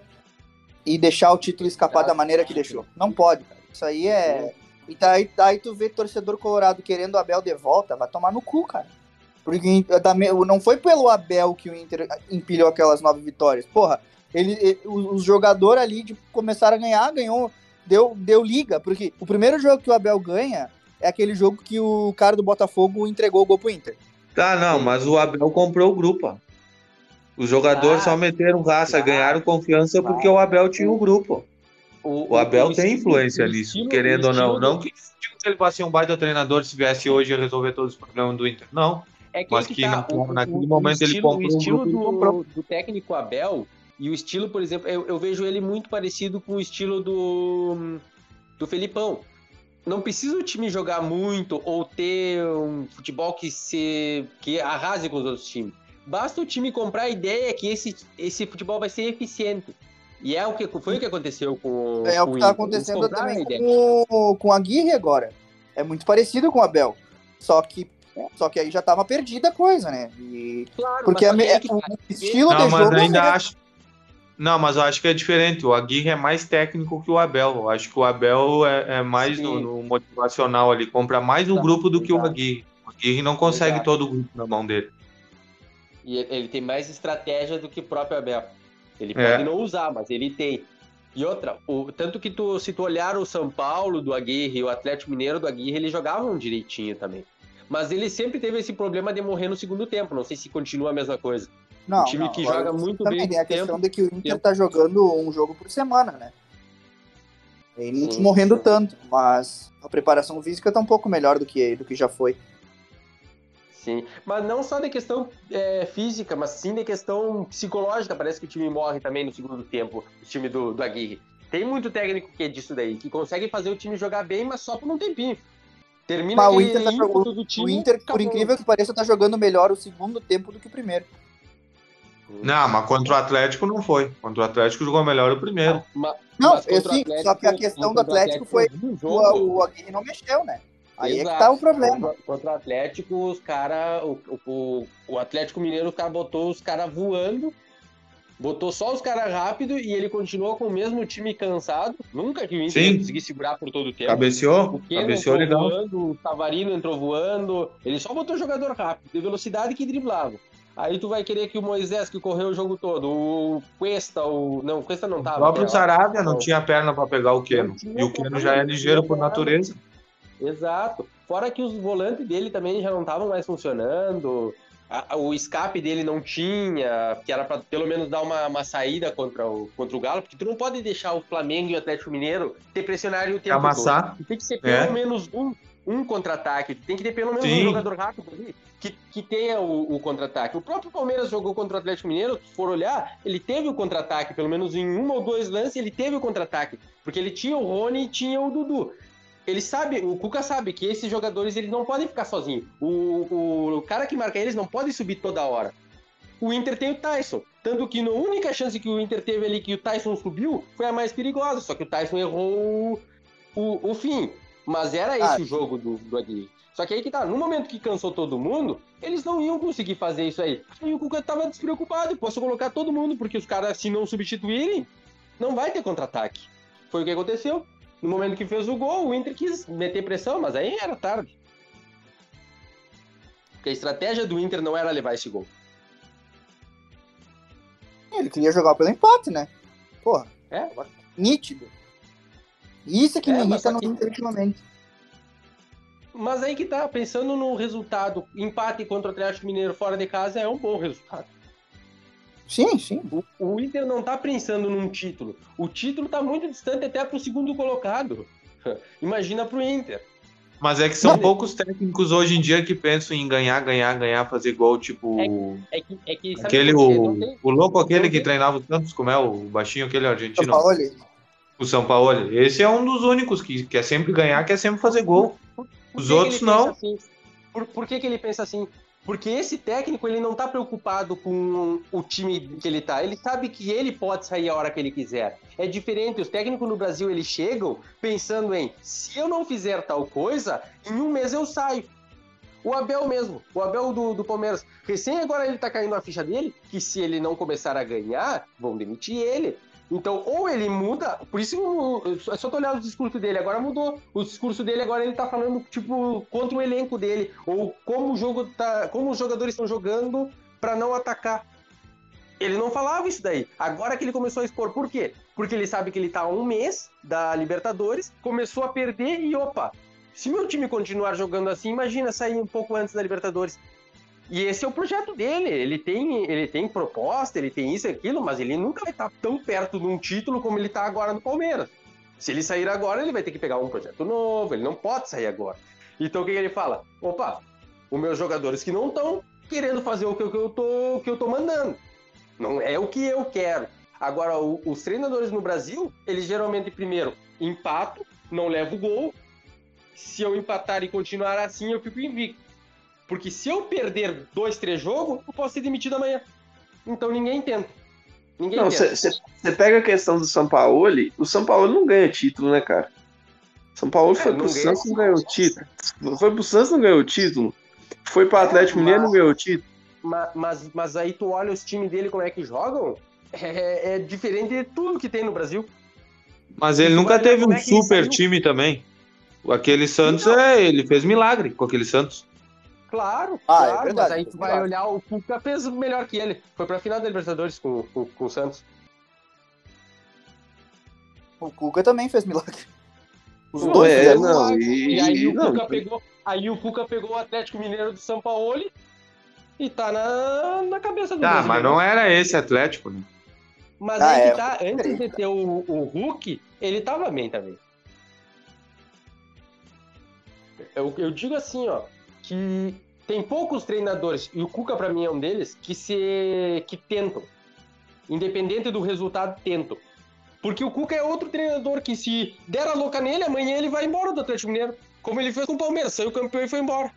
e deixar o título escapar da maneira que deixou. Não pode, cara. Isso aí é. E daí, daí tu vê torcedor colorado querendo o Abel de volta, vai tomar no cu, cara. Porque não foi pelo Abel que o Inter empilhou aquelas nove vitórias. Porra, ele, ele- os, os jogadores ali de, começaram a ganhar, ganhou, deu, deu liga. Porque o primeiro jogo que o Abel ganha é aquele jogo que o cara do Botafogo entregou o gol pro Inter. Tá, não, mas o Abel comprou o grupo. ó. Os jogadores Ah, só meteram raça, claro, ganharam confiança porque o Abel tinha o grupo. O Abel tem estilo- influência o nisso, estilo- querendo o ou não. estilo Não que que ele fosse um baita treinador se viesse hoje resolver todos os problemas do Inter. Não. É que, Mas aí que tá, na- o- naquele o- momento o ele estilo, comprou o um estilo grupo, ele do, do técnico Abel e o estilo, por exemplo, eu, eu vejo ele muito parecido com o estilo do, do Felipão. Não precisa o time jogar muito ou ter um futebol que se que arrase com os outros times. Basta o time comprar a ideia que esse, esse futebol vai ser eficiente. E é o que foi o que aconteceu com, É o com que Inter. tá Eles acontecendo também com, com a Aguirre agora. É muito parecido com o Abel. Só que, só que aí já tava perdida a coisa, né? E- Claro, porque mas a que que o tá. estilo Não, de mas jogo ainda é- acho. Não, mas eu acho que é diferente. O Aguirre é mais técnico que o Abel. Eu acho que o Abel é, é mais no, no motivacional ali, compra mais o Exato, grupo do que o. Aguirre. O Aguirre não consegue todo o grupo na mão dele. E ele tem mais estratégia do que o próprio Abel. Ele É. pode não usar, mas ele tem. E outra, o, tanto que tu, se tu olhar o São Paulo do Aguirre e o Atlético Mineiro do Aguirre, eles jogavam direitinho também. Mas ele sempre teve esse problema de morrer no segundo tempo. Não sei se continua a mesma coisa. Não, um time não, que joga muito também bem tem a tempo, questão de que o Inter tempo. tá jogando um jogo por semana, né? Ele não Sim, morrendo sim. tanto, mas a preparação física tá um pouco melhor do que, do que já foi. Sim. Mas não só de questão é, física, mas sim de questão psicológica. Parece que o time morre também no segundo tempo, o time do, do Aguirre. Tem muito técnico que é disso daí, que consegue fazer o time jogar bem, mas só por um tempinho. Termina Mas o Inter tá jogando- do O time, Inter, por acabou. incrível que pareça, tá jogando melhor o segundo tempo do que o primeiro. Não, mas contra o Atlético não foi. Contra o Atlético jogou melhor o primeiro. Ma- Não, mas eu sim, Atlético- só que a questão do contra o Atlético foi O, o Aguirre não mexeu, né? Aí é que Exato. tá o problema. Contra, o Atlético, os caras. O, o, o Atlético Mineiro, o cara botou os caras voando, botou só os caras rápido e ele continuou com o mesmo time cansado. Nunca que o Inter Sim. ia conseguir segurar por todo o tempo. Cabeceou? O Keno Cabeceou entrou legal. voando, o Tavarino entrou voando. Ele só botou jogador rápido, de velocidade que driblava. Aí tu vai querer que o Moisés, que correu o jogo todo, o Cuesta, o. Não, o Cuesta não O tava. próprio né? Saravia não Não. tinha perna pra pegar o Keno. E o Keno já é ligeiro por natureza. Exato. Fora que os volantes dele também já não estavam mais funcionando. a- o escape dele não tinha, que era pra pelo menos dar uma, uma saída contra o, contra o Galo, porque tu não pode deixar o Flamengo e o Atlético Mineiro te pressionarem o tempo Amassar. todo. Tem que ser pelo É. menos um, um contra-ataque, tem que ter pelo menos Sim. um jogador rápido ali que, que tenha o, o contra-ataque. O próprio Palmeiras jogou contra o Atlético Mineiro, se for olhar, ele teve o contra-ataque, pelo menos em um ou dois lances ele teve o contra-ataque, porque ele tinha o Rony e tinha o Dudu ele sabe, o Cuca sabe que esses jogadores eles não podem ficar sozinhos. O, o, cara que marca eles não pode subir toda hora. O Inter tem o Tyson. Tanto que a única chance que o Inter teve ali que o Tyson subiu foi a mais perigosa. Só que o Tyson errou o, o, o fim. Mas era esse Ah, o jogo do, do Aguirre. Só que aí que tá, no momento que cansou todo mundo, eles não iam conseguir fazer isso aí. E o Cuca tava despreocupado. Posso colocar todo mundo, porque os caras, se não substituírem, não vai ter contra-ataque. Foi o que aconteceu. No momento que fez o gol, o Inter quis meter pressão, mas aí era tarde. Porque a estratégia do Inter não era levar esse gol. Ele queria jogar pelo empate, né? Porra. É? Nítido. Isso é que É, me irrita no Inter ultimamente. Mas aí que tá, pensando no resultado, empate contra o Atlético Mineiro fora de casa é um bom resultado. Sim, sim. O, o Inter não tá pensando num título. O título tá muito distante até pro segundo colocado. [laughs] Imagina pro Inter. Mas é que são Não, poucos técnicos hoje em dia que pensam em ganhar, ganhar, ganhar, fazer gol, tipo. É que, é que sabe aquele, o, tem- o louco aquele que treinava o Santos, como é? O baixinho aquele argentino. Sampaoli, O São Paulo. Esse é um dos únicos que quer sempre ganhar, quer sempre fazer gol. Por Os que outros que não. assim? Por, por que, que ele pensa assim? Porque esse técnico ele não tá preocupado com o time que ele tá. Ele sabe que ele pode sair a hora que ele quiser. É diferente. Os técnicos no Brasil eles chegam pensando em se eu não fizer tal coisa, em um mês eu saio. O Abel mesmo, o Abel do, do Palmeiras, recém agora ele tá caindo a ficha dele, que se ele não começar a ganhar, vão demitir ele. Então, ou ele muda, por isso é só olhar o discurso dele, agora mudou. O discurso dele agora ele tá falando, tipo, contra o elenco dele, ou como o jogo tá. como os jogadores estão jogando pra não atacar. Ele não falava isso daí. Agora que ele começou a expor, por quê? Porque ele sabe que ele tá há um mês da Libertadores, começou a perder e opa, se meu time continuar jogando assim, imagina sair um pouco antes da Libertadores. E esse é o projeto dele. Ele tem, ele tem proposta, ele tem isso e aquilo, mas ele nunca vai estar tão perto de um título como ele está agora no Palmeiras. Se ele sair agora, ele vai ter que pegar um projeto novo, ele não pode sair agora. Então o que ele fala? Opa, os meus jogadores que não estão querendo fazer o que eu, que eu tô, que eu tô mandando. Não é o que eu quero. Agora, o- os treinadores no Brasil, eles geralmente primeiro empatam, não levam gol. Se eu empatar e continuar assim, eu fico invicto. Porque se eu perder dois, três jogos, eu posso ser demitido amanhã. Então ninguém tenta. Ninguém Não, você pega a questão do São Paulo, o São Paulo não ganha título, né, cara? São Paulo É, foi não pro Santos não ganhou o título. Foi pro Santos não ganhou o título. Foi pro É, Atlético Mineiro não mas- ganhou o título. Ma- Mas, mas, aí tu olha os times dele, como é que jogam, é, é diferente de tudo que tem no Brasil. Mas ele nunca teve um é super time também. Aquele Santos, é, ele fez milagre com aquele Santos. Claro, Ah, é claro, verdade, mas aí tu vai olhar, o Cuca fez melhor que ele. Foi pra final da Libertadores com, com, com o Santos. O Cuca também fez milagre. Os Não, dois é, fizeram não, milagre. e- E aí o não, Cuca pegou. Aí o Cuca pegou o Atlético Mineiro do São Paulo e tá na, na cabeça do Tá, mas não era esse Atlético, né? Mas Ah, aí é, que tá, antes de ter o, o Hulk, ele tava bem também. Eu, eu digo assim, ó, que tem poucos treinadores, e o Cuca pra mim é um deles, que se que tentam. Independente do resultado, tentam. Porque o Cuca é outro treinador que se der a louca nele, amanhã ele vai embora do Atlético Mineiro. Como ele fez com o Palmeiras, saiu campeão e foi embora.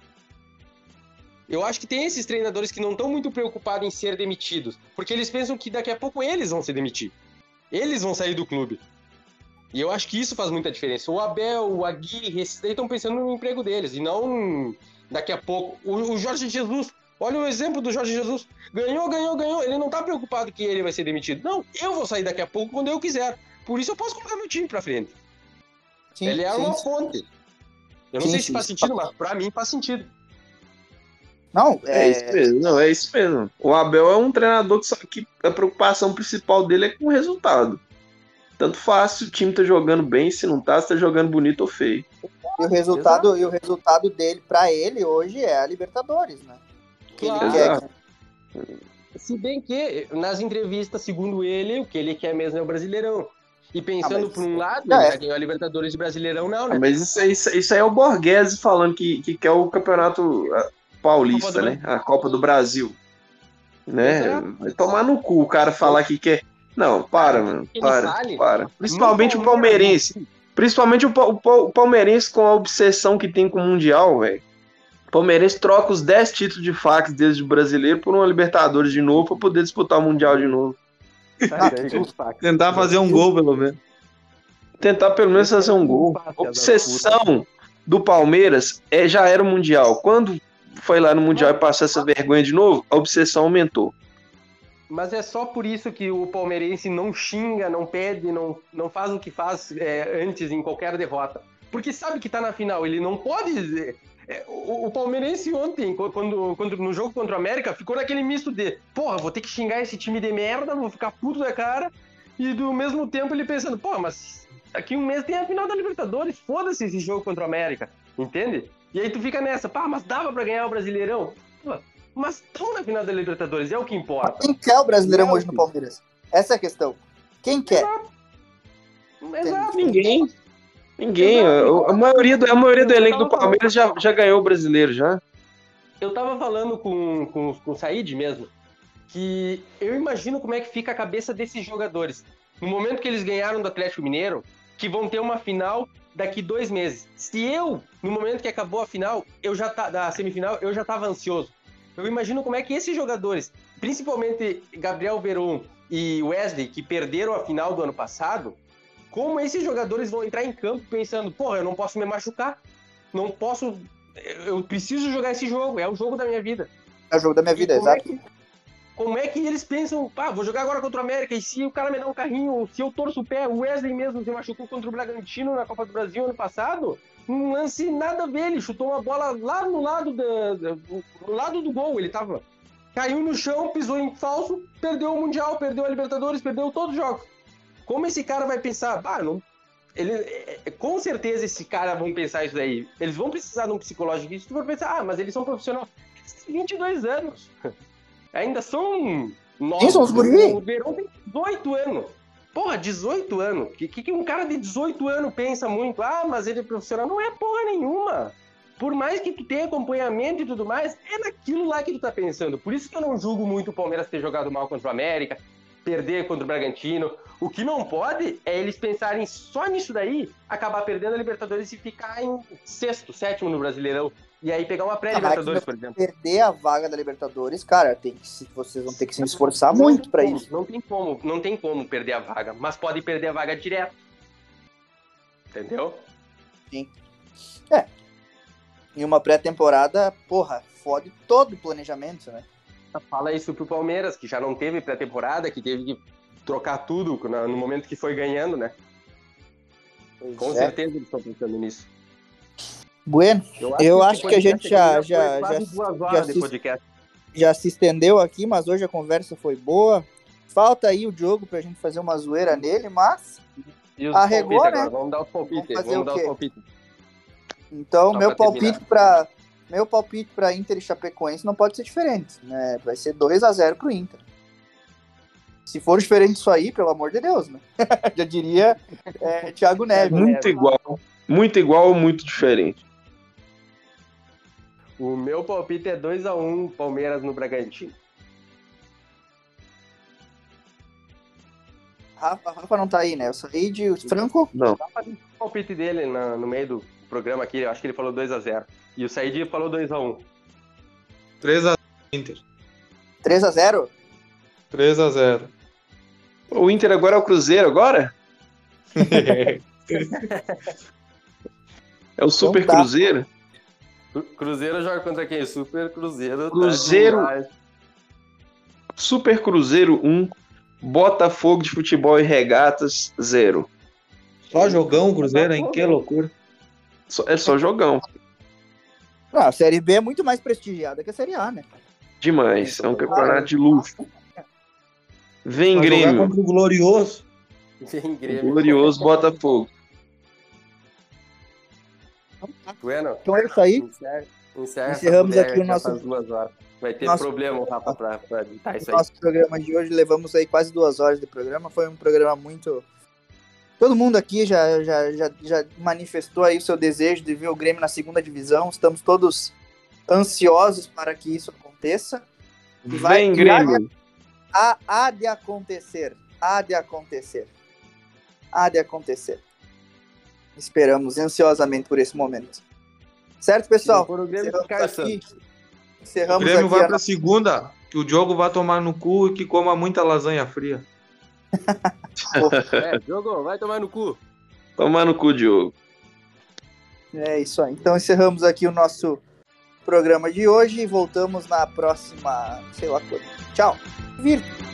Eu acho que tem esses treinadores que não estão muito preocupados em ser demitidos, porque eles pensam que daqui a pouco eles vão se demitir. Eles vão sair do clube. E eu acho que isso faz muita diferença. O Abel, o Aguirre, esses estão pensando no emprego deles, e não daqui a pouco. O, o Jorge Jesus, olha o exemplo do Jorge Jesus. Ganhou, ganhou, ganhou. Ele não tá preocupado que ele vai ser demitido. Não, eu vou sair daqui a pouco quando eu quiser. Por isso eu posso colocar meu time pra frente. Sim, ele é sim, uma sim. fonte. Eu não Sim, sei se faz sentido, mas pra mim faz sentido. Não, É, é, isso mesmo, não, é isso mesmo. O Abel é um treinador que, só- que a preocupação principal dele é com o resultado. Tanto faz se o time tá jogando bem, se não tá, se tá jogando bonito ou feio. e o resultado e o resultado dele para ele hoje é a Libertadores, né? Que ele Claro. quer Exato. Se bem que, nas entrevistas, segundo ele, o que ele quer mesmo é o Brasileirão. E pensando Ah, mas por um lado, já ele é. já ganhou a Libertadores de Brasileirão, não, Ah, né? Mas isso, aí- isso, isso aí é o Borghese falando que, que quer o campeonato ah, paulista, do né? A Copa do Brasil. Né? Vai tomar no cu o cara falar que quer. Não, para, mano. Para, fale. para. Principalmente o palmeirense. Principalmente o, o o palmeirense com a obsessão que tem com o Mundial, velho. O palmeirense troca os 10 títulos de fax desde o brasileiro por uma Libertadores de novo pra poder disputar o Mundial de novo. Ah, Tentar fazer um gol, pelo menos. Tentar pelo menos fazer um gol. A obsessão do Palmeiras é, já era o Mundial. Quando foi lá no Mundial e passou essa vergonha de novo, a obsessão aumentou. Mas é só por isso que o palmeirense não xinga, não pede, não, não faz o que faz é, antes em qualquer derrota. Porque sabe que tá na final, ele não pode. dizer- é, o, o palmeirense ontem, qu- quando, quando no jogo contra o América, ficou naquele misto de porra, vou ter que xingar esse time de merda, vou ficar puto da cara. E do mesmo tempo ele pensando, pô, mas daqui um mês tem a final da Libertadores, foda-se esse jogo contra o América, entende? E aí tu fica nessa, pá, mas dava pra ganhar o Brasileirão? Pô, mas estão na final da Libertadores, é o que importa. Quem quer o Brasileirão Não, hoje no Palmeiras? Essa é a questão. Quem quer? Exato. Ninguém. Ninguém. Exato. A, a maioria do, a maioria do elenco do Palmeiras já, já ganhou o brasileiro, já. Eu tava falando com, com, com o Said mesmo, que eu imagino como é que fica a cabeça desses jogadores. No momento que eles ganharam do Atlético Mineiro, que vão ter uma final daqui dois meses. Se eu, no momento que acabou a final, eu já tá, da semifinal, eu já tava ansioso. Eu imagino como é que esses jogadores, principalmente Gabriel Veron e Wesley, que perderam a final do ano passado, como esses jogadores vão entrar em campo pensando, porra, eu não posso me machucar, não posso eu preciso jogar esse jogo, é o jogo da minha vida. É o jogo da minha vida, é exato. que- como é que eles pensam, pá, vou jogar agora contra o América, e se o cara me dá um carrinho, se eu torço o pé, o Wesley mesmo se machucou contra o Bragantino na Copa do Brasil ano passado, um lance nada a ver, ele chutou uma bola lá no lado, da, da- no lado do gol, ele tava, caiu no chão, pisou em falso, perdeu o Mundial, perdeu a Libertadores, perdeu todos os jogos. Como esse cara vai pensar, ah, não, ele, é, é, com certeza esse cara vão pensar isso daí. Eles vão precisar de um psicológico. Tu for pensar, ah, mas eles são profissionais. Eles têm 22 anos. [laughs] Ainda são novos. Sim, são os guri. O Verão tem 18 anos. Porra, 18 anos. O que, que, um cara de 18 anos pensa muito? Ah, mas ele é profissional. Não é porra nenhuma. Por mais que tu tenha acompanhamento e tudo mais, é naquilo lá que tu tá pensando. Por isso que eu não julgo muito o Palmeiras ter jogado mal contra o América, perder contra o Bragantino. O que não pode é eles pensarem só nisso daí, acabar perdendo a Libertadores e ficar em sexto, sétimo no Brasileirão. E aí pegar uma pré-Libertadores, por exemplo. Perder a vaga da Libertadores, cara, tem que, vocês vão ter que se esforçar muito pra Não, isso. Não tem como, não tem como perder a vaga, mas pode perder a vaga direto. Entendeu? Em uma pré-temporada, porra, fode todo o planejamento, né? Fala isso pro Palmeiras, que já não teve pré-temporada, que teve que trocar tudo no momento que foi ganhando, né? Pois Com é. certeza eles estão pensando nisso. Bueno, Eu acho esse que a gente já- já- já- já se estendeu aqui, mas hoje a conversa foi boa. Falta aí o Diogo pra gente fazer uma zoeira nele, mas. E os Arregou, né? agora? Vamos dar os palpites. Vamos Vamos o dar os palpites. Então, Só meu pra palpite para meu palpite para Inter e Chapecoense não pode ser diferente, né? Vai ser 2 a 0 pro Inter. Se for diferente disso aí, pelo amor de Deus, né? [laughs] Já diria é, Thiago Neves. Muito igual. Muito igual ou muito diferente. O meu palpite é 2x1 Palmeiras no Bragantino. Rafa, Rafa não tá aí, né? Eu saí de Franco. Não. O palpite dele na- no meio do programa aqui, eu acho que ele falou 2x0. E o Said falou 2x1. 3x0 Inter. 3 a 0 3x0. O Inter agora é o Cruzeiro agora? [laughs] É o Super tá. Cruzeiro? Cruzeiro joga contra quem? Super Cruzeiro. tá Cruzeiro. demais. Super Cruzeiro 1, Botafogo de Futebol e Regatas 0. Só jogão, Cruzeiro, hein? Que loucura. Só- É só jogão. Não, a Série B é muito mais prestigiada que a Série A, né? Demais. É um campeonato de luxo. Vem Grêmio. contra o Glorioso. Vem, Grêmio. Glorioso Botafogo. Bueno, Então é isso aí. encerra, Encerramos aqui o nosso- duas horas. Vai ter nosso- problema, Rafa, pra, pra editar isso aí. Nosso programa de hoje, levamos aí quase duas horas de programa. Foi um programa muito. Todo mundo aqui já, já, já, já manifestou aí o seu desejo de ver o Grêmio na segunda divisão. Estamos todos ansiosos para que isso aconteça. E vai- Vem Grêmio. Há, há de acontecer. Há de acontecer. Há de acontecer. Esperamos ansiosamente por esse momento. Certo, pessoal? O Grêmio, Encerramos aqui, Santos. O encerramos Grêmio aqui vai a pra segunda, que o Diogo vai tomar no cu e que coma muita lasanha fria. [laughs] É, jogo, vai tomar no cu. Tomar no cu, Diogo. É isso aí. Então encerramos aqui o nosso programa de hoje e voltamos na próxima, sei lá quando. Tchau. Virto.